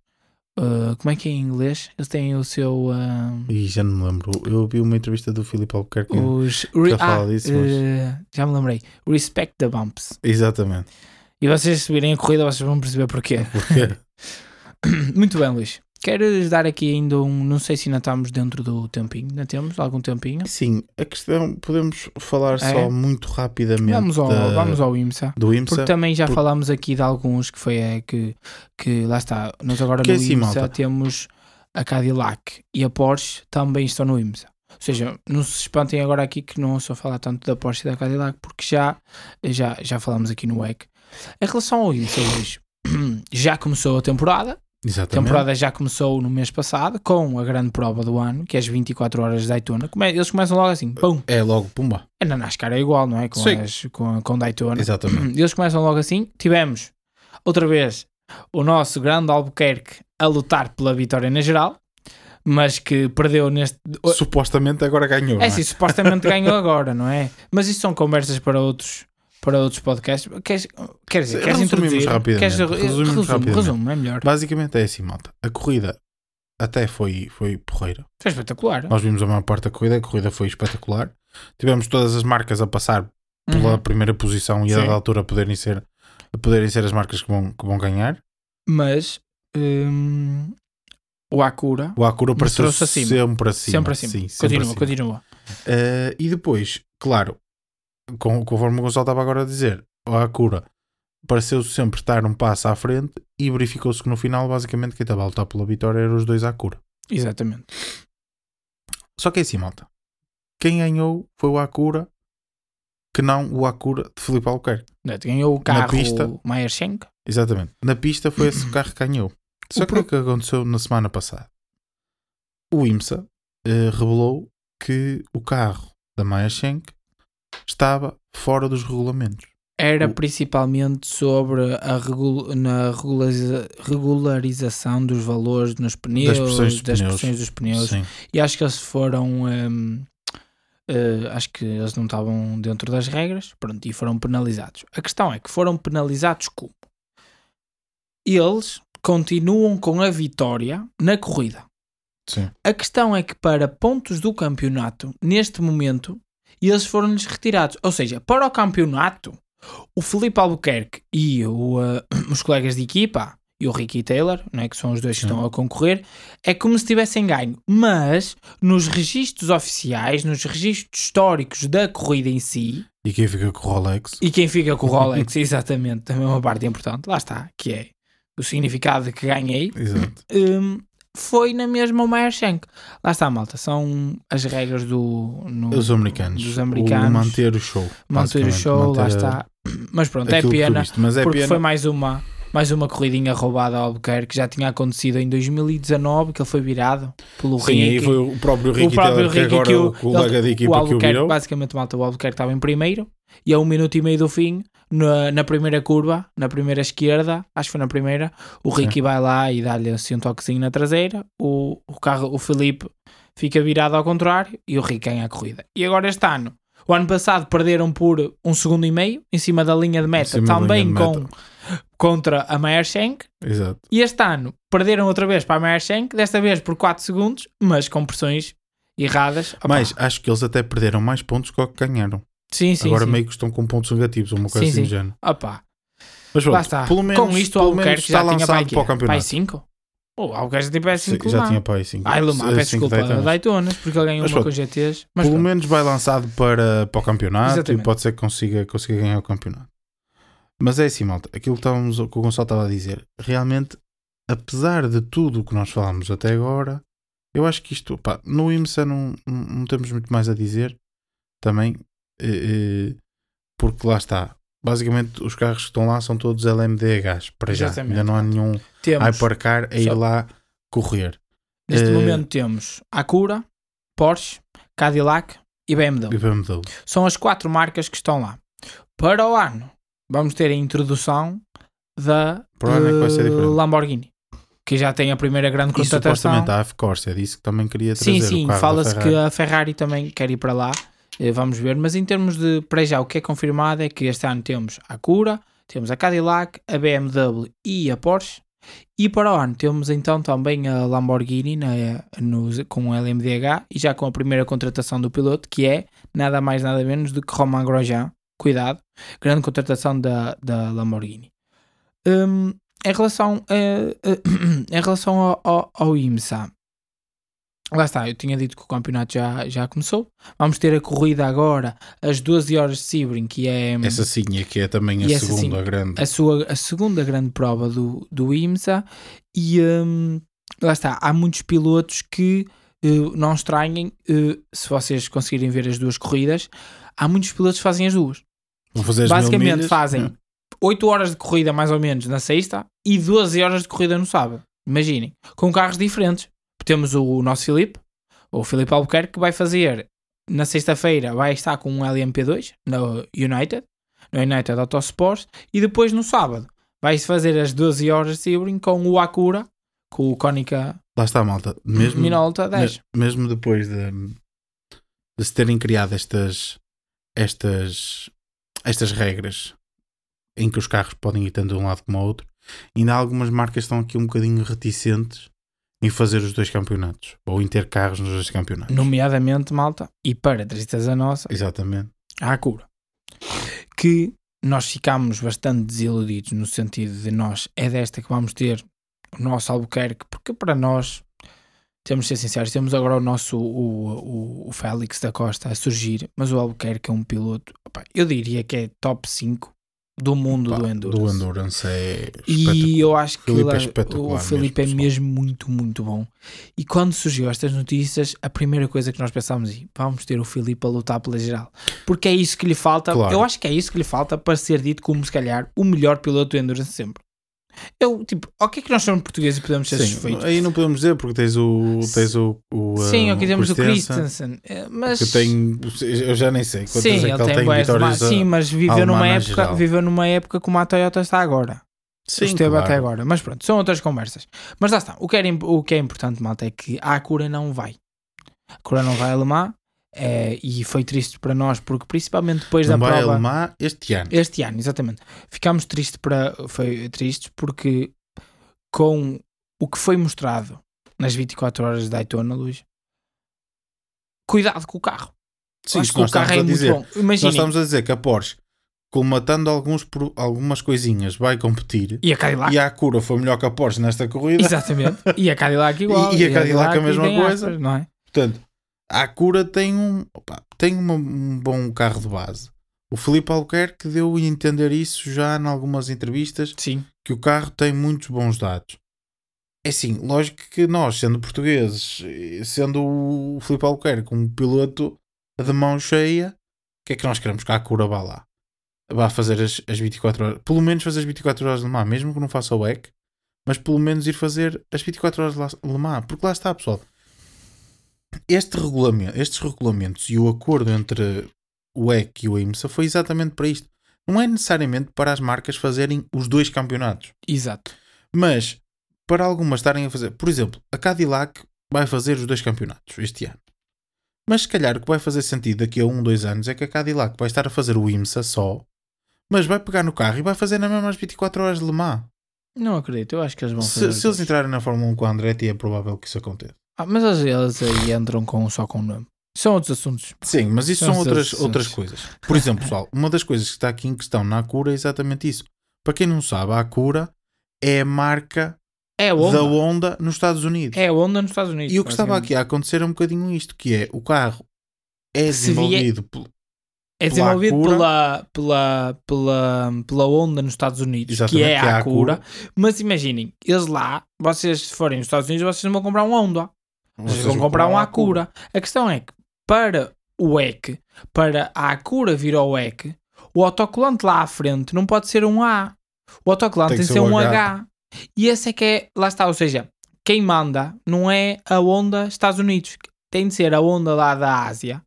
Uh, como é que é em inglês? Eles têm o seu. uh, E já não me lembro. Eu vi uma entrevista do Filipe Albuquerque. os. já ah, disso, mas- uh, já me lembrei. Respect the bumps. Exatamente. E vocês se virem a corrida, vocês vão perceber porquê. Porque Muito bem, Luís. Queres dar aqui ainda um. Não sei se ainda estamos dentro do tempinho. Ainda temos algum tempinho? Sim, a questão, podemos falar É? só muito rapidamente Vamos ao, da- vamos ao IMSA. do IMSA. Porque também já por- falámos aqui de alguns que foi é, que, que lá está, nós agora Que no é assim, IMSA malta. temos a Cadillac e a Porsche também estão no IMSA. Ou seja, não se espantem agora aqui que não sou falar tanto da Porsche e da Cadillac, porque já, já, já falamos aqui no WEC. Em relação ao IMSA, Luís, já começou a temporada. A Exatamente. temporada já começou no mês passado, com a grande prova do ano, que é as 24 horas de Daytona. Come- Eles começam logo assim, pum. É logo Pumba. É na NASCAR é igual, não é? Com, Sim. as, com, com Daytona. Exatamente. Eles começam logo assim. Tivemos, outra vez, o nosso grande Albuquerque a lutar pela vitória na geral, mas que perdeu neste. Supostamente agora ganhou. É não sim, supostamente ganhou agora, não é? Mas isso são conversas para outros, para outros podcasts. Queres, quer dizer, queres introduzir? rapidamente, Queres, resumo, rapidamente. resumo, é melhor. Basicamente é assim, malta. A corrida até foi, foi porreira. Foi espetacular. Nós vimos a maior parte da corrida, a corrida foi espetacular. Tivemos todas as marcas a passar pela Uhum. primeira posição e a dada altura poderem ser, a poderem ser as marcas que vão, que vão ganhar. Mas hum, o Acura O Acura acima. sempre acima. sempre acima. Sim, sempre continua, acima. continua. Eh, e depois, claro, conforme o Gonçalo estava agora a dizer, o Acura pareceu sempre estar um passo à frente e verificou-se que no final, basicamente, quem estava a lutar pela vitória eram os dois Acura. Exatamente. Só que é assim, malta. Quem ganhou foi o Acura, que não o Acura de Filipe Albuquerque. Ganhou o carro pista- Meyer Shank. Exatamente. Na pista foi esse carro que ganhou. Só O que o que pro- que aconteceu na semana passada? O IMSA eh, revelou que o carro da Maya Schenck estava fora dos regulamentos. Era O- principalmente sobre a regul- na regulariza- regularização dos valores nos pneus, pressões dos das pneus. pressões dos pneus. E acho que eles foram. hum, eh, acho que eles não estavam dentro das regras pronto, e foram penalizados. A questão é que foram penalizados como? Eles continuam com a vitória na corrida. Sim. A questão é que para pontos do campeonato, neste momento, eles foram-lhes retirados. Ou seja, para o campeonato, o Felipe Albuquerque e o, eh, os colegas de equipa, e o Ricky Taylor, não é, que são os dois que Sim. estão a concorrer, é como se tivessem ganho. Mas, nos registros oficiais, nos registros históricos da corrida em si, E quem fica com o Rolex? e quem fica com o Rolex, exatamente, também é uma parte importante, lá está, que é o significado de que ganhei, Exato. hum, foi na mesma o Meyer Shank. Lá está, malta. São as regras do, no- Os americanos. dos americanos. O manter o show. manter o show, lá manter está. Mas pronto, é pena. Mas é porque pena. foi mais uma, mais uma corridinha roubada ao Albuquerque, que já tinha acontecido em 2019, que ele foi virado pelo Sim, aí Ricky. foi o próprio Ricky o próprio que agora que o, o ele- o que o Albuquerque, virou. basicamente, malta, o Albuquerque estava em primeiro e a um minuto e meio do fim, na, na primeira curva, na primeira esquerda, acho que foi na primeira, o Ricky vai lá e dá-lhe assim um toquezinho na traseira, o, o carro, o Felipe fica virado ao contrário e o Ricky ganha a corrida. E agora este ano, o ano passado perderam por um segundo e meio em cima da linha de meta, também de com meta. contra a Meyer Shank. Exato. E este ano perderam outra vez para a Meyer Shank, desta vez por 4 segundos, mas com pressões erradas. Opa, Mas acho que eles até perderam mais pontos que o que ganharam. Sim, sim, Agora sim. meio que estão com pontos negativos, ou uma coisa Sim, assim do sim. género. Opa, Mas lá pronto, está. pelo menos, Com isto o Albuquerque está já tinha para, lançado para o Pai campeonato. 5? O Albuquerque já tem para Sim, 5 já tinha para aí 5. Ai, Lumar, peço desculpa, Daytonas. Daytonas, porque ele ganhou Mas uma pronto. com GTs. Mas Pelo pronto. menos vai lançado para, para o campeonato Exatamente. e pode ser que consiga, consiga ganhar o campeonato. Mas é assim, malta, aquilo que, estávamos, que o Gonçalo estava a dizer, realmente, apesar de tudo o que nós falámos até agora, eu acho que isto, pá, no IMSA não, não, temos muito mais a dizer também, porque lá está. Basicamente, os carros que estão lá são todos LMDHs, para já. Exatamente. Ainda não há nenhum temos, Hypercar a ir Só- lá correr. neste eh, momento temos Acura, Porsche, Cadillac e BMW. E BMW. São as quatro marcas que estão lá. Para o ano, vamos ter a introdução da Para é eh. Lamborghini, que já tem a primeira grande E contratação. supostamente a F-Corsa, é disso que também queria trazer. Sim, sim, fala-se que a Ferrari também quer ir para lá. Eh, Vamos ver, mas em termos de para já, o que é confirmado é que este ano temos a Cura, temos a Cadillac, a BMW e a Porsche. E para o ano temos então também a Lamborghini na, nos- com o LMDH e já com a primeira contratação do piloto, que é nada mais nada menos do que Romain Grosjean. Cuidado, grande contratação da, da Lamborghini. Hum, em relação, a, em relação ao, ao, ao IMSA, lá está, eu tinha dito que o campeonato já, já começou. Vamos ter a corrida agora às 12 horas de Sebring, que é Essa sim é que é também a segunda sim, grande. a, sua, a segunda grande prova do, do IMSA. E hum, lá está, há muitos pilotos que uh, não estranhem uh, se vocês conseguirem ver as duas corridas. Há muitos pilotos que fazem as duas. Vão fazer as Basicamente fazem É. 8 horas de corrida mais ou menos na sexta e 12 horas de corrida no sábado. Imaginem, com carros diferentes. Temos o nosso Filipe, o Filipe Albuquerque, que vai fazer na sexta-feira, vai estar com um LMP2 no United, no United Autosports, e depois no sábado vai fazer as 12 horas de Sebring com o Acura, com o Konica Lá está, malta. Mesmo, Minolta 10. me- mesmo depois de, de se terem criado estas, estas, estas regras em que os carros podem ir tanto de um lado como ao outro, ainda algumas marcas estão aqui um bocadinho reticentes em fazer os dois campeonatos ou em ter carros nos dois campeonatos. Nomeadamente, malta, e para tristeza nossa, Exatamente. a Acura. Que nós ficámos bastante desiludidos no sentido de nós é desta que vamos ter o nosso Albuquerque, porque para nós, temos de ser sinceros, temos agora o nosso o, o, o Félix da Costa a surgir, mas o Albuquerque é um piloto, opa, eu diria que é top 5 do mundo Pá, do Endurance. Do Endurance é E eu acho que Filipe é espetacular o Filipe mesmo, é mesmo muito, muito bom. E quando surgiu estas notícias, a primeira coisa que nós pensámos é vamos ter o Filipe a lutar pela geral. Porque é isso que lhe falta. Claro. Eu acho que é isso que lhe falta para ser dito como, se calhar, o melhor piloto do Endurance sempre. Eu, tipo, o que é que nós somos portugueses e podemos ser satisfeitos? aí não podemos dizer porque tens o tens o, o Sim, uh, ok, temos o Christensen, eh, Mas... que tem eu já nem sei quantas Sim, é que ele ele tem, tem vitórias a- Sim, mas viveu alemã numa, época, geral. viveu numa época como a Toyota está agora. Sim, esteve claro. até agora. Mas pronto, são outras conversas. Mas lá está. O que, im- o que é importante, malta, é que a Acura não vai. A Acura não vai a Eh, e foi triste para nós, porque principalmente depois não da a prova. Este ano Este ano, exatamente. Ficámos tristes, para, foi, tristes porque com o que foi mostrado nas 24 horas de Daytona, Luís, cuidado com o carro. Sim, Acho que o carro é a muito dizer. bom. nós estamos a dizer que a Porsche colmatando alguns, algumas coisinhas vai competir e a Cadillac. e a Acura foi melhor que a Porsche nesta corrida Exatamente. E a Cadillac igual. E- e a Cadillac a mesma tem coisa. aspas, não é? portanto a Acura tem um opa, tem uma- um bom carro de base o Filipe Albuquerque deu a entender isso já em algumas entrevistas Sim. que o carro tem muitos bons dados. É assim, lógico que nós, sendo portugueses, sendo o Filipe Albuquerque um piloto de mão cheia, o que é que nós queremos que a Acura vá lá? Vá fazer as, as 24 horas, pelo menos fazer as 24 horas de Le Mans, mesmo que não faça o WEC, mas pelo menos ir fazer as 24 horas de Le Mans, porque lá está, pessoal. Este regulamento, estes regulamentos e o acordo entre o WEC e o IMSA foi exatamente para isto. Não é necessariamente para as marcas fazerem os dois campeonatos, Exato. mas para algumas estarem a fazer. Por exemplo, a Cadillac vai fazer os dois campeonatos este ano. Mas se calhar o que vai fazer sentido daqui a um, dois anos é que a Cadillac vai estar a fazer o IMSA só, mas vai pegar no carro e vai fazer na mesma as 24 horas de Le Mans. Não acredito, eu acho que eles vão Se, fazer. se eles entrarem na Fórmula 1 com o Andretti, é provável que isso aconteça. Ah, mas eles, eles aí entram com, só com o nome. São outros assuntos. Sim, mas isso São são outras, assuntos. outras coisas. Por exemplo, pessoal, uma das coisas que está aqui em questão na Acura é exatamente isso. Para quem não sabe, a Acura é a marca É a Honda. da Honda nos Estados Unidos. É a Honda nos Estados Unidos. E o que estava aqui a acontecer é um bocadinho isto, que é o carro é desenvolvido pel- É pela desenvolvido pela, pela, pela, pela Honda nos Estados Unidos, que Exatamente, é que é a a Acura. Acura. Mas imaginem, eles lá, vocês se forem nos Estados Unidos, vocês não vão comprar um Honda. Vocês, vão comprar um Acura. A questão é que para o EC, para a Acura vir ao EC, o autocolante lá à frente não pode ser um A. O autocolante Tem tem que ser o um H. H. E esse é que é, lá está, ou seja, quem manda não é a Honda Estados Unidos, tem de ser a Honda lá da Ásia,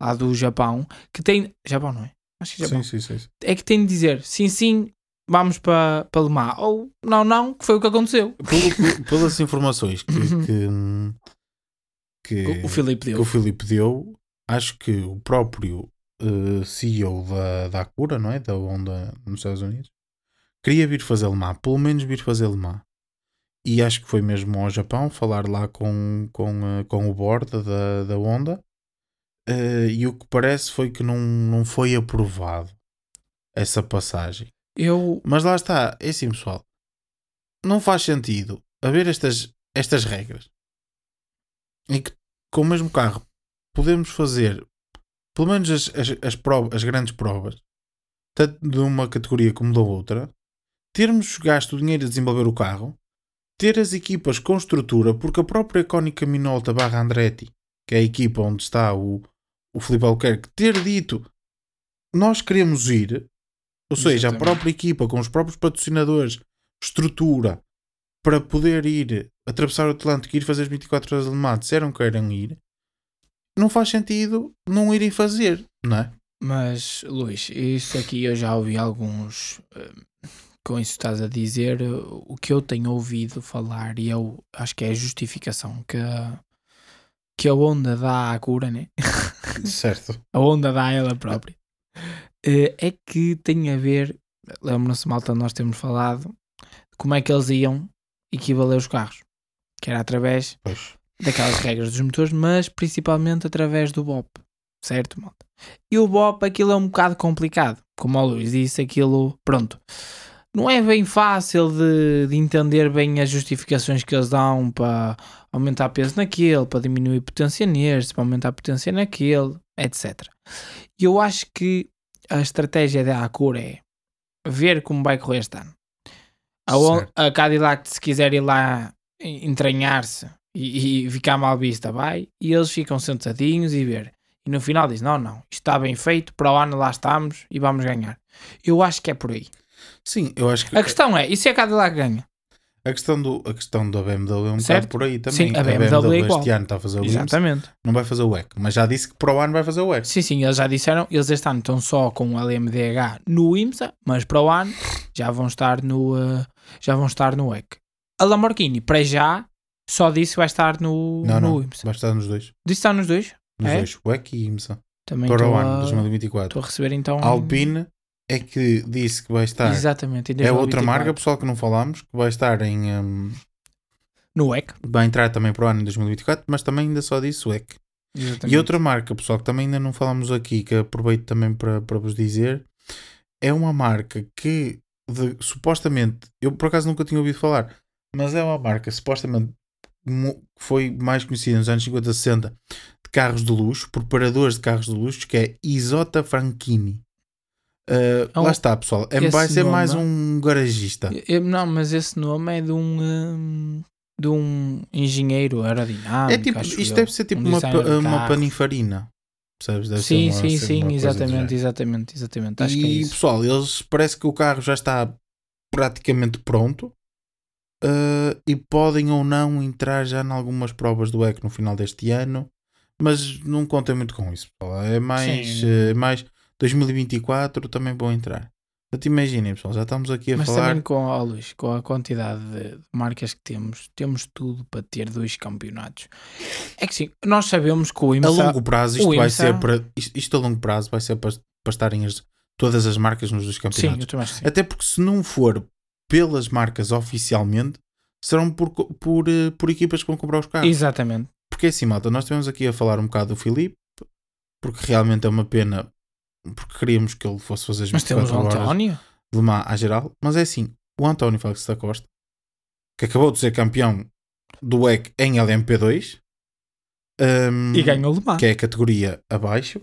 lá do Japão, que tem. Japão não é? Acho que é Japão. Sim, sim, sim. É que tem de dizer sim, sim, vamos para, Le Mans. Ou não, não, que foi o que aconteceu. Pelo- pelas informações que, Uhum. que, que, O, Filipe que deu. o Filipe deu, acho que o próprio eh, CEO da, da Acura, não é? Da Honda nos Estados Unidos, queria vir fazer Le Mans, pelo menos vir fazer Le Mans. E acho que foi mesmo ao Japão falar lá com, com, eh, com o board da, da Honda. Eh, e o que parece foi que não, não foi aprovado essa passagem. Eu. Mas lá está, é assim pessoal. Não faz sentido haver estas, estas regras em que com o mesmo carro podemos fazer pelo menos as, as, as, provas, as grandes provas, tanto de uma categoria como da outra, termos gasto o dinheiro a desenvolver o carro, ter as equipas com estrutura, porque a própria Cónica Minolta barra Andretti, que é a equipa onde está o, o Filipe Albuquerque, ter dito nós queremos ir, ou seja, a própria equipa com os próprios patrocinadores, estrutura para poder ir atravessar o Atlântico e ir fazer as 24 horas de Le Mans, disseram que queiram ir, não faz sentido não irem fazer, não é? Mas, Luís, isso aqui eu já ouvi alguns. eh, Com isso estás a dizer, o que eu tenho ouvido falar, e eu acho que é a justificação que a, que a onda dá à cura, né? Certo. a onda dá a ela própria, eh, é que tem a ver, lembram-se, malta, nós temos falado, como é que eles iam equivaler os carros, que era através Pois. daquelas regras dos motores, mas principalmente através do BOP, certo, malta? E o BOP, aquilo é um bocado complicado, como o Luís disse, aquilo, pronto, não é bem fácil de, de entender bem as justificações que eles dão para aumentar peso naquele, para diminuir potência neste, para aumentar potência naquele, etc. E eu acho que a estratégia da Acura é ver como vai correr este ano. A, a Cadillac, se quiser ir lá entranhar-se e, e ficar mal vista, vai. E eles ficam sentadinhos e ver. E no final diz: Não, não, isto está bem feito, para o ano lá estamos e vamos ganhar. Eu acho que é por aí. Sim, eu acho que A questão é: e se a Cadillac ganha? a questão, do, a questão da BMW é um Certo. bocado por aí também. Sim, a BMW é igual. este ano está a fazer o Exatamente. não vai fazer o WEC, mas já disse que para o ano vai fazer o WEC. Sim, sim, eles já disseram, eles este ano estão só com o LMDH no IMSA, mas para o ano já vão estar no, eh, já vão estar no EC. A Lamborghini, para já, só disse que vai estar no, Não, no não, IMSA. vai estar nos dois. Disse que está nos dois? Nos É? dois, WEC e IMSA. Também Para o ano a, 2024. estou a receber então... Alpine é que disse que vai estar. Exatamente, É outra 2024. marca, pessoal, que não falámos, que vai estar em. hum, No EC. vai entrar também para o ano em 2024, mas também ainda só disse WEC. Exatamente. E outra marca, pessoal, que também ainda não falamos aqui, que aproveito também para, para vos dizer, é uma marca que de- supostamente, eu por acaso nunca tinha ouvido falar, mas é uma marca supostamente foi mais conhecida nos anos 50, 60 de carros de luxo, preparadores de carros de luxo, que é Isota Franchini. Uh, um- lá está, pessoal. É, vai ser mais nome- um garagista. Eu- não, mas esse nome é de um... hum, de um engenheiro aerodinâmico. É tipo, isto eu. deve ser tipo Um uma, uma panifarina. Percebes? Deve Sim, uma- sim, sim, exatamente, exatamente, exatamente. Acho que é E isso. pessoal, eles parece que o carro já está praticamente pronto eh, e podem ou não entrar já em algumas provas do EC no final deste ano, mas não contem muito com isso. Pessoal. É mais, Sim. eh, mais 2024 também vão entrar. Portanto, imaginem, pessoal, já estamos aqui a Mas falar. também com, ó, Luís, com a quantidade de marcas que temos, temos tudo para ter dois campeonatos. É que sim, nós sabemos que o A IMSA... longo prazo, isto o vai IMSA ser para. Isto, isto a longo prazo vai ser para, para estarem as- todas as marcas nos dois Sim, campeonatos. eu acho que sim. Até porque se não for pelas marcas oficialmente, serão por, por, eh, por equipas que vão comprar os carros. Exatamente. Porque assim, malta, nós estivemos aqui a falar um bocado do Filipe, porque realmente é uma pena, porque queríamos que ele fosse fazer as Mas temos 24 o horas António. de Le Mans à geral, mas é assim, o António Félix da Costa, que acabou de ser campeão do WEC em LMP2, hum, E ganhou Le Mans. que é a categoria abaixo,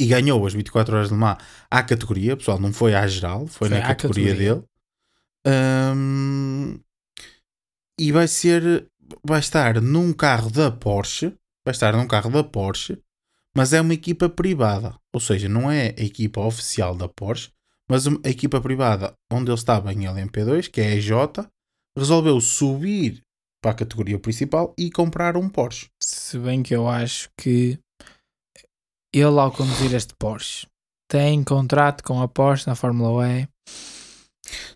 e ganhou as 24 horas de Le Mans à categoria, pessoal, não foi à geral, foi, Foi na categoria, categoria. dele. Hum, e vai ser, vai estar num carro da Porsche, vai estar num carro da Porsche, mas é uma equipa privada, ou seja, não é a equipa oficial da Porsche, mas a equipa privada onde ele estava em LMP2, que é a EJ, resolveu subir para a categoria principal e comprar um Porsche. Se bem que eu acho que ele, ao conduzir este Porsche, tem contrato com a Porsche na Fórmula E.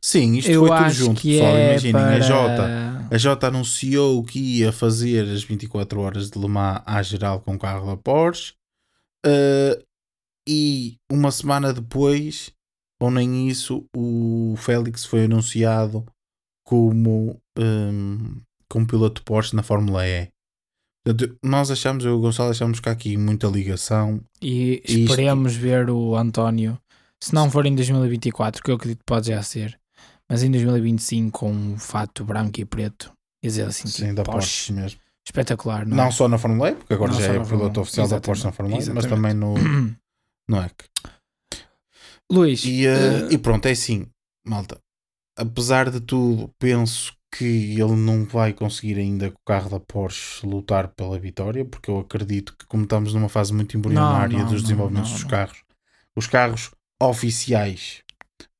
Sim, isto eu foi tudo junto, pessoal. é Imaginem, para... a Jota. A Jota anunciou que ia fazer as 24 horas de Le Mans à geral com o carro da Porsche. eh, e uma semana depois, ou nem isso, o Félix foi anunciado como, hum, como piloto Porsche na Fórmula E. Portanto, nós achamos, eu e o Gonçalo achamos que há aqui muita ligação. E Isto- esperemos ver o António, se não for em 2024, que eu acredito que pode já ser, mas em 2025 com um fato branco e preto. Quer dizer assim, Sim, tipo, da Porsche, Porsche mesmo. espetacular, não, Não, é? só na Fórmula E, porque agora Não já é na o Fórmula piloto E, oficial da Porsche na exatamente, Fórmula E, mas exatamente. também no, no EC. Luís, E, eh, eh, e pronto, é assim, malta. Apesar de tudo, penso que ele não vai conseguir ainda com o carro da Porsche lutar pela vitória, porque eu acredito que, como estamos numa fase muito embrionária dos desenvolvimentos não, dos não. carros, os carros oficiais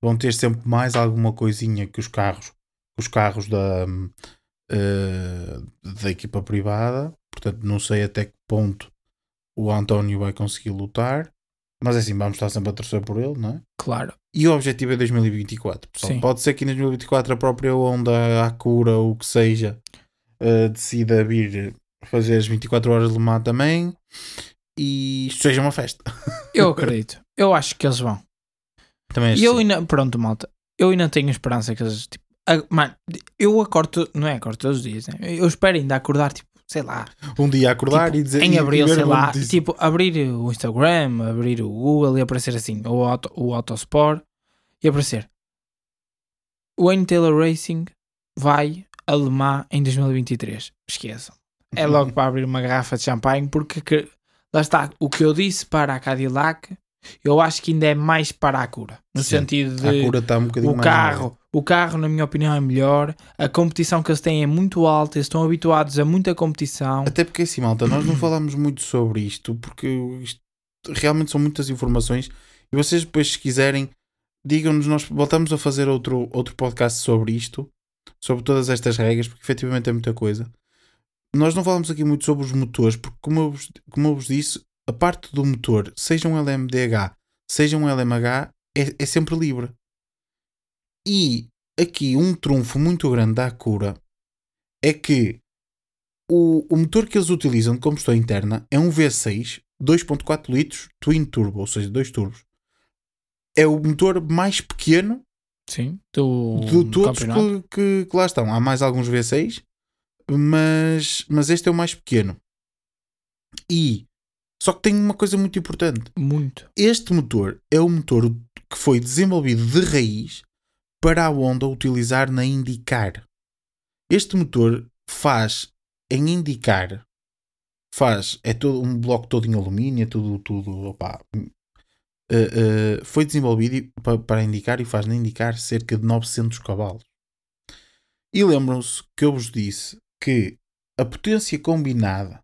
vão ter sempre mais alguma coisinha que os carros, os carros da, eh, da equipa privada. Portanto, não sei até que ponto o António vai conseguir lutar. Mas é assim, vamos estar sempre a torcer por ele, não é? Claro. E o objetivo é 2024. pessoal. Sim. Pode ser que em 2024 a própria Honda, a Cura, o que seja, eh, decida vir fazer as 24 horas de Le Mans também e isto seja uma festa. Eu acredito. eu acho que eles vão. Também E eu ainda, pronto, malta. Eu ainda tenho esperança que eles, tipo, a- mano, eu acordo, não é acordo todos os dias, né? Eu espero ainda acordar, tipo, sei lá, um dia acordar tipo, e dizer em abril, sei lá, notícia. tipo, abrir o Instagram, abrir o Google e aparecer assim, o, auto, o Autosport e aparecer Wayne Taylor Racing vai a Le Mans em 2023. Esqueçam. É logo para abrir uma garrafa de champanhe, porque que- lá está, o que eu disse para a Cadillac, eu acho que ainda é mais para a cura. No Sim. sentido a de cura está um bocadinho o carro, o carro, na minha opinião, é melhor. A competição que eles têm é muito alta, eles estão habituados a muita competição. Até porque assim, malta, nós não falamos muito sobre isto porque isto realmente são muitas informações e vocês depois, se quiserem, digam-nos, nós voltamos a fazer outro, outro podcast sobre isto, sobre todas estas regras, porque efetivamente é muita coisa. Nós não falamos aqui muito sobre os motores, porque como eu como eu vos disse, a parte do motor, seja um LMDH, seja um LMH, é, é sempre livre. E aqui um trunfo muito grande da Acura é que o, o motor que eles utilizam de combustão interna é um V6 2.4 litros Twin Turbo, ou seja, dois turbos. É o motor mais pequeno Sim, do, de do todos que, que- que lá estão. Há mais alguns V6, mas, mas este é o mais pequeno. E só que tem uma coisa muito importante. Muito. Este motor é o motor que foi desenvolvido de raiz para a Honda utilizar na IndyCar. Este motor faz em IndyCar faz é todo um bloco todo em alumínio, é tudo tudo, opá, eh, eh, foi desenvolvido pa- para indicar e faz na indicar cerca de 900 cavalos. E lembram-se que eu vos disse que a potência combinada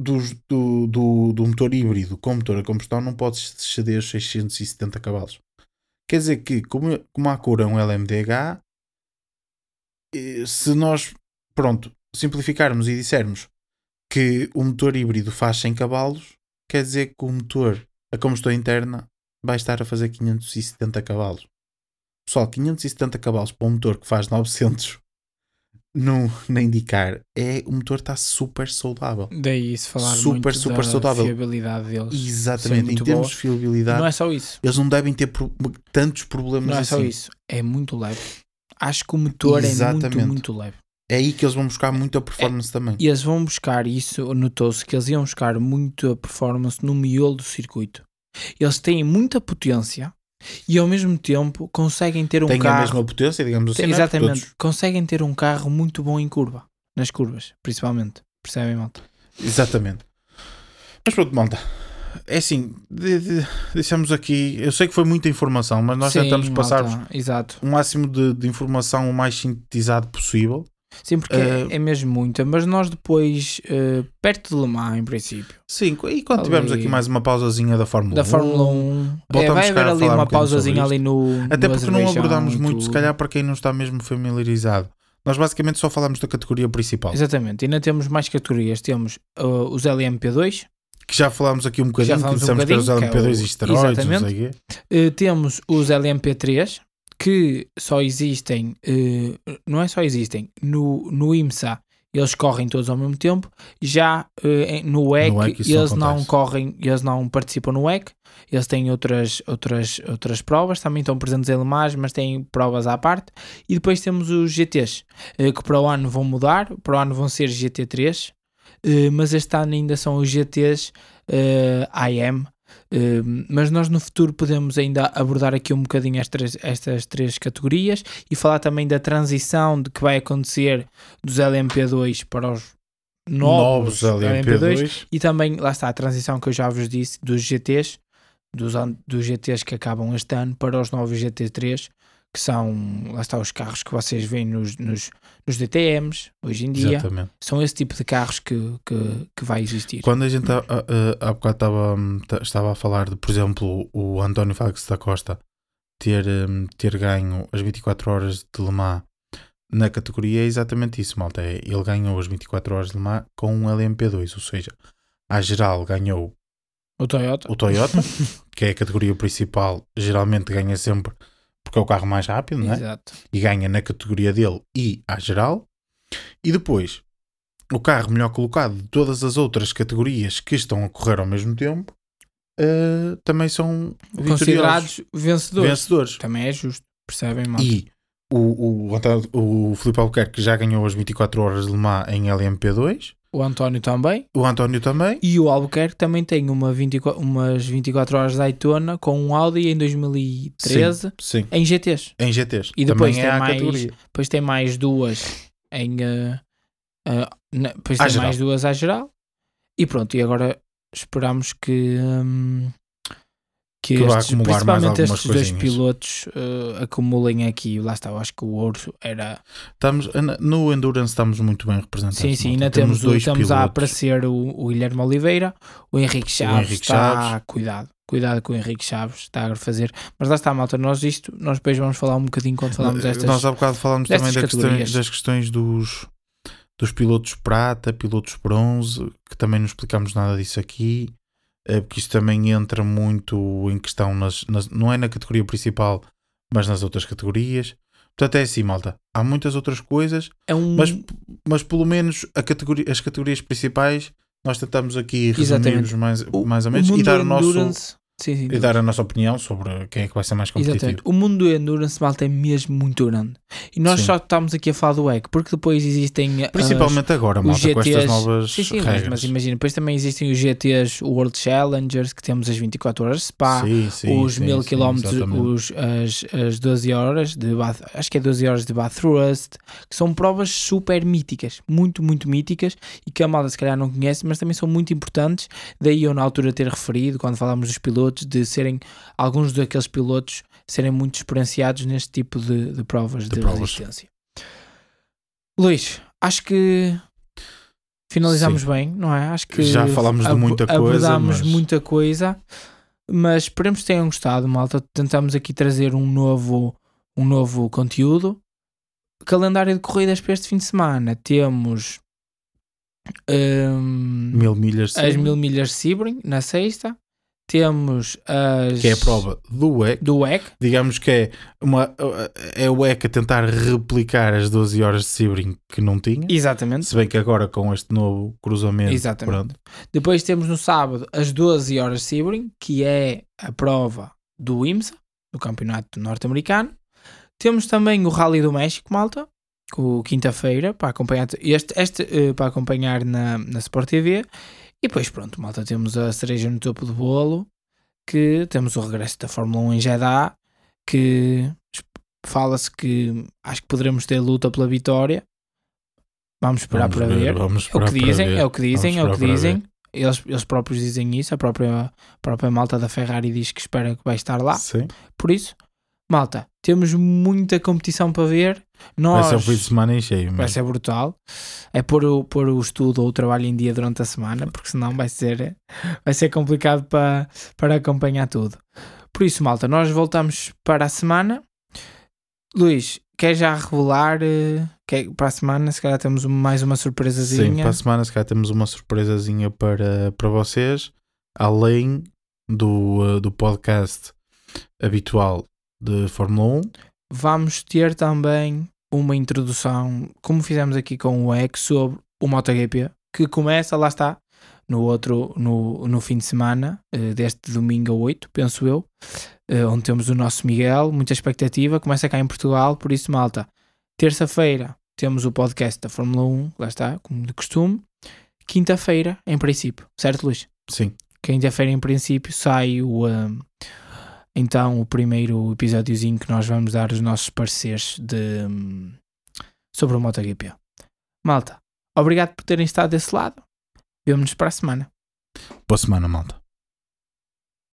do, do, do motor híbrido com motor a combustão não pode exceder os 670 cavalos. Quer dizer que, como, como a cor é um LMDH, eh, se nós, pronto, simplificarmos e dissermos que o motor híbrido faz 100 cavalos, quer dizer que o motor a combustão interna vai estar a fazer 570 cavalos. Pessoal, 570 cavalos para um motor que faz 900 no, na indicar, é, o motor está super saudável. Daí se falar Super, muito super da saudável. fiabilidade deles. Exatamente, em muito termos boa. de fiabilidade, Não é só isso. eles não devem ter pro- tantos problemas Não é assim. só isso. É muito leve. Acho que o motor é Exatamente. muito, muito leve. É aí que eles vão buscar muita performance também. E eles vão buscar isso, notou-se que eles iam buscar muito a performance no miolo do circuito. Eles têm muita potência e ao mesmo tempo conseguem ter um Tem a carro. mesma potência, digamos assim. Tem- é? Exatamente. Conseguem ter um carro muito bom em curva. Nas curvas, principalmente. Percebem, malta? Exatamente. Mas pronto, malta. É assim, de- de- deixamos aqui. Eu sei que foi muita informação, mas nós Sim, tentamos Exato. o máximo de, de informação o mais sintetizado possível. Sim, porque Eh, é mesmo muita. Mas nós depois, eh, perto de Le Mans, em princípio, Sim, e quando tivermos Ali- aqui mais uma pausazinha da Fórmula da 1, Fórmula 1, é, vai haver ali um uma bocadinho pausazinha ali no. Até no porque não abordámos muito, se calhar, para quem não está mesmo familiarizado. Nós basicamente só falamos da categoria principal. Exatamente, ainda temos mais categorias. Temos uh, os LMP2, Que já falámos aqui um bocadinho, que falámos um dissemos que era os bocadinho, que é o- LMP2 e esteroides, não sei o quê. uh, temos os LMP3, que só existem, uh, não é só existem, no, no IMSA eles correm todos ao mesmo tempo, já uh, no WEC, No WEC isso não eles não correm, eles não participam no WEC, eles têm outras, outras, outras provas, também estão presentes em Le Mans, mas têm provas à parte, e depois temos os GTs, uh, que para o ano vão mudar, para o ano vão ser GT3, uh, mas este ano ainda são os GTs uh, AM, Uh, mas nós no futuro podemos ainda abordar aqui um bocadinho estas, estas três categorias e falar também da transição de que vai acontecer dos LMP2 para os novos, Novos LMP2. e também, lá está, a transição que eu já vos disse dos GTs, dos, dos GTs que acabam este ano para os novos GT3 que são, lá está, os carros que vocês veem nos, nos, nos DTMs hoje em dia. Exatamente. São esse tipo de carros que, que, que vai existir. Quando a gente há, bocado estava, hum, ta- estava a falar de, por exemplo, o António Félix da Costa ter, hum, ter ganho as 24 horas de Le Mans na categoria, é exatamente isso, malta. É, ele ganhou as 24 horas de Le Mans com um LMP2, ou seja, à geral ganhou O Toyota. o Toyota, que é a categoria principal, geralmente ganha sempre porque é o carro mais rápido, não é? Exato. e ganha na categoria dele e à geral. E depois, o carro melhor colocado de todas as outras categorias que estão a correr ao mesmo tempo eh, também são Considerados vencedores. vencedores. Também é justo. Percebem, mal? E o, o, o Filipe Albuquerque já ganhou as 24 horas de Le Mans em LMP2, O António também. o António também. E o Albuquerque também tem uma 24, umas 24 horas de Daytona com um Audi em 2013 Sim, em GTs. em GTs. E depois também é tem a mais- categoria. Depois tem mais duas em. eh, eh, na- depois À tem geral. mais duas à geral. E pronto, e agora esperamos que. hum, que, Que estes, principalmente estes dois coisinhas. pilotos eh, acumulem aqui. Lá está, eu acho que o ouro era. Estamos, no Endurance estamos muito bem representados. Sim, sim, ainda temos, o- dois estamos a pilotos. aparecer o, o Guilherme Oliveira, o Henrique Chaves. Henrique está, Chaves. Cuidado, cuidado com o Henrique Chaves, está a fazer. Mas lá está, malta, nós isto, nós depois vamos falar um bocadinho quando falamos destas. Nós há bocado falámos também da das questões dos, dos pilotos prata, pilotos bronze, que também não explicámos nada disso aqui, eh, porque isto também entra muito em questão, nas, nas- não é na categoria principal, mas nas outras categorias. Portanto, é assim, malta. Há muitas outras coisas, é um. mas, mas pelo menos a categoria, as categorias principais nós tentamos aqui Exatamente. resumir mais, mais ou menos e dar, o nosso, Sim, sim, e dar a nossa opinião sobre quem é que vai ser mais competitivo. Exatamente. O mundo do endurance malta é mesmo muito grande. E nós Sim. só estamos aqui a falar do EC, porque depois existem. as- Principalmente agora, os malta, com estas GTs novas Sim, sim, mas, regras. mas imagina, depois também existem os GTs World Challengers, que temos as 24 horas de Spa, os sim, 1000 sim, km, os, as, as 12 horas de Bath, acho que é 12 horas de Bathurst, que são provas super míticas, muito, muito míticas e que a malta se calhar não conhece, mas também são muito importantes. Daí eu na altura ter referido, quando falámos dos pilotos, de serem alguns daqueles pilotos serem muito experienciados neste tipo de, de provas de, De provas. resistência. Luís, acho que finalizamos bem, não é? Acho que Já falámos de ab- muita coisa, abordámos mas- muita coisa, mas esperemos que tenham gostado, malta. Tentamos aqui trazer um novo, um novo conteúdo. Calendário de corridas para este fim de semana. Temos hum, Mil milhas as sim, mil milhas de Sebring na sexta. Temos as que é a prova do EC. do WEC. Digamos que é, uma, é o EC a tentar replicar as 12 horas de Sebring que não tinha. Exatamente. Se bem que agora com este novo cruzamento, Exatamente. pronto, Depois temos no sábado as 12 horas de Sebring, que é a prova do IMSA, do Campeonato Norte-Americano. Temos também o Rally do México, malta, com quinta-feira, para acompanhar, este, este, eh, para acompanhar na, na Sport TV. E depois, pronto, malta, temos a cereja no topo do bolo, que temos o regresso da Fórmula 1 em Jeddah, que fala-se que acho que poderemos ter luta pela vitória. Vamos esperar vamos para ver. Vamos É o que dizem, ver. é o que dizem, é o que dizem. Eles, eles próprios dizem isso, a própria, a própria malta da Ferrari diz que espera que vai estar lá. Sim. Por isso, malta, temos muita competição para ver. Vai Nós, ser um fim de semana em cheio. vai mesmo. ser brutal. É pôr o, pôr o estudo ou o trabalho em dia durante a semana, porque senão vai ser, vai ser complicado para, para acompanhar tudo. Por isso, malta, nós voltamos para a semana. Luís, quer já revelar eh, que para a semana? Se calhar temos mais uma surpresazinha. Sim, para a semana se calhar temos uma surpresazinha para, para vocês, além do, uh, do podcast habitual de Fórmula 1. Vamos ter também uma introdução, como fizemos aqui com o EC, sobre o MotoGP, que começa, lá está, no outro, no, no fim de semana, eh, deste domingo a 8, penso eu, eh, onde temos o nosso Miguel, muita expectativa, começa cá em Portugal, por isso, malta, terça-feira temos o podcast da Fórmula 1, lá está, como de costume, quinta-feira, em princípio, certo Luís? Sim, Quinta-feira, em princípio, sai o, um, então o primeiro episódiozinho que nós vamos dar os nossos pareceres de, um, sobre o MotoGP. Malta, obrigado por terem estado desse lado. Vemo-nos para a semana. boa semana, malta.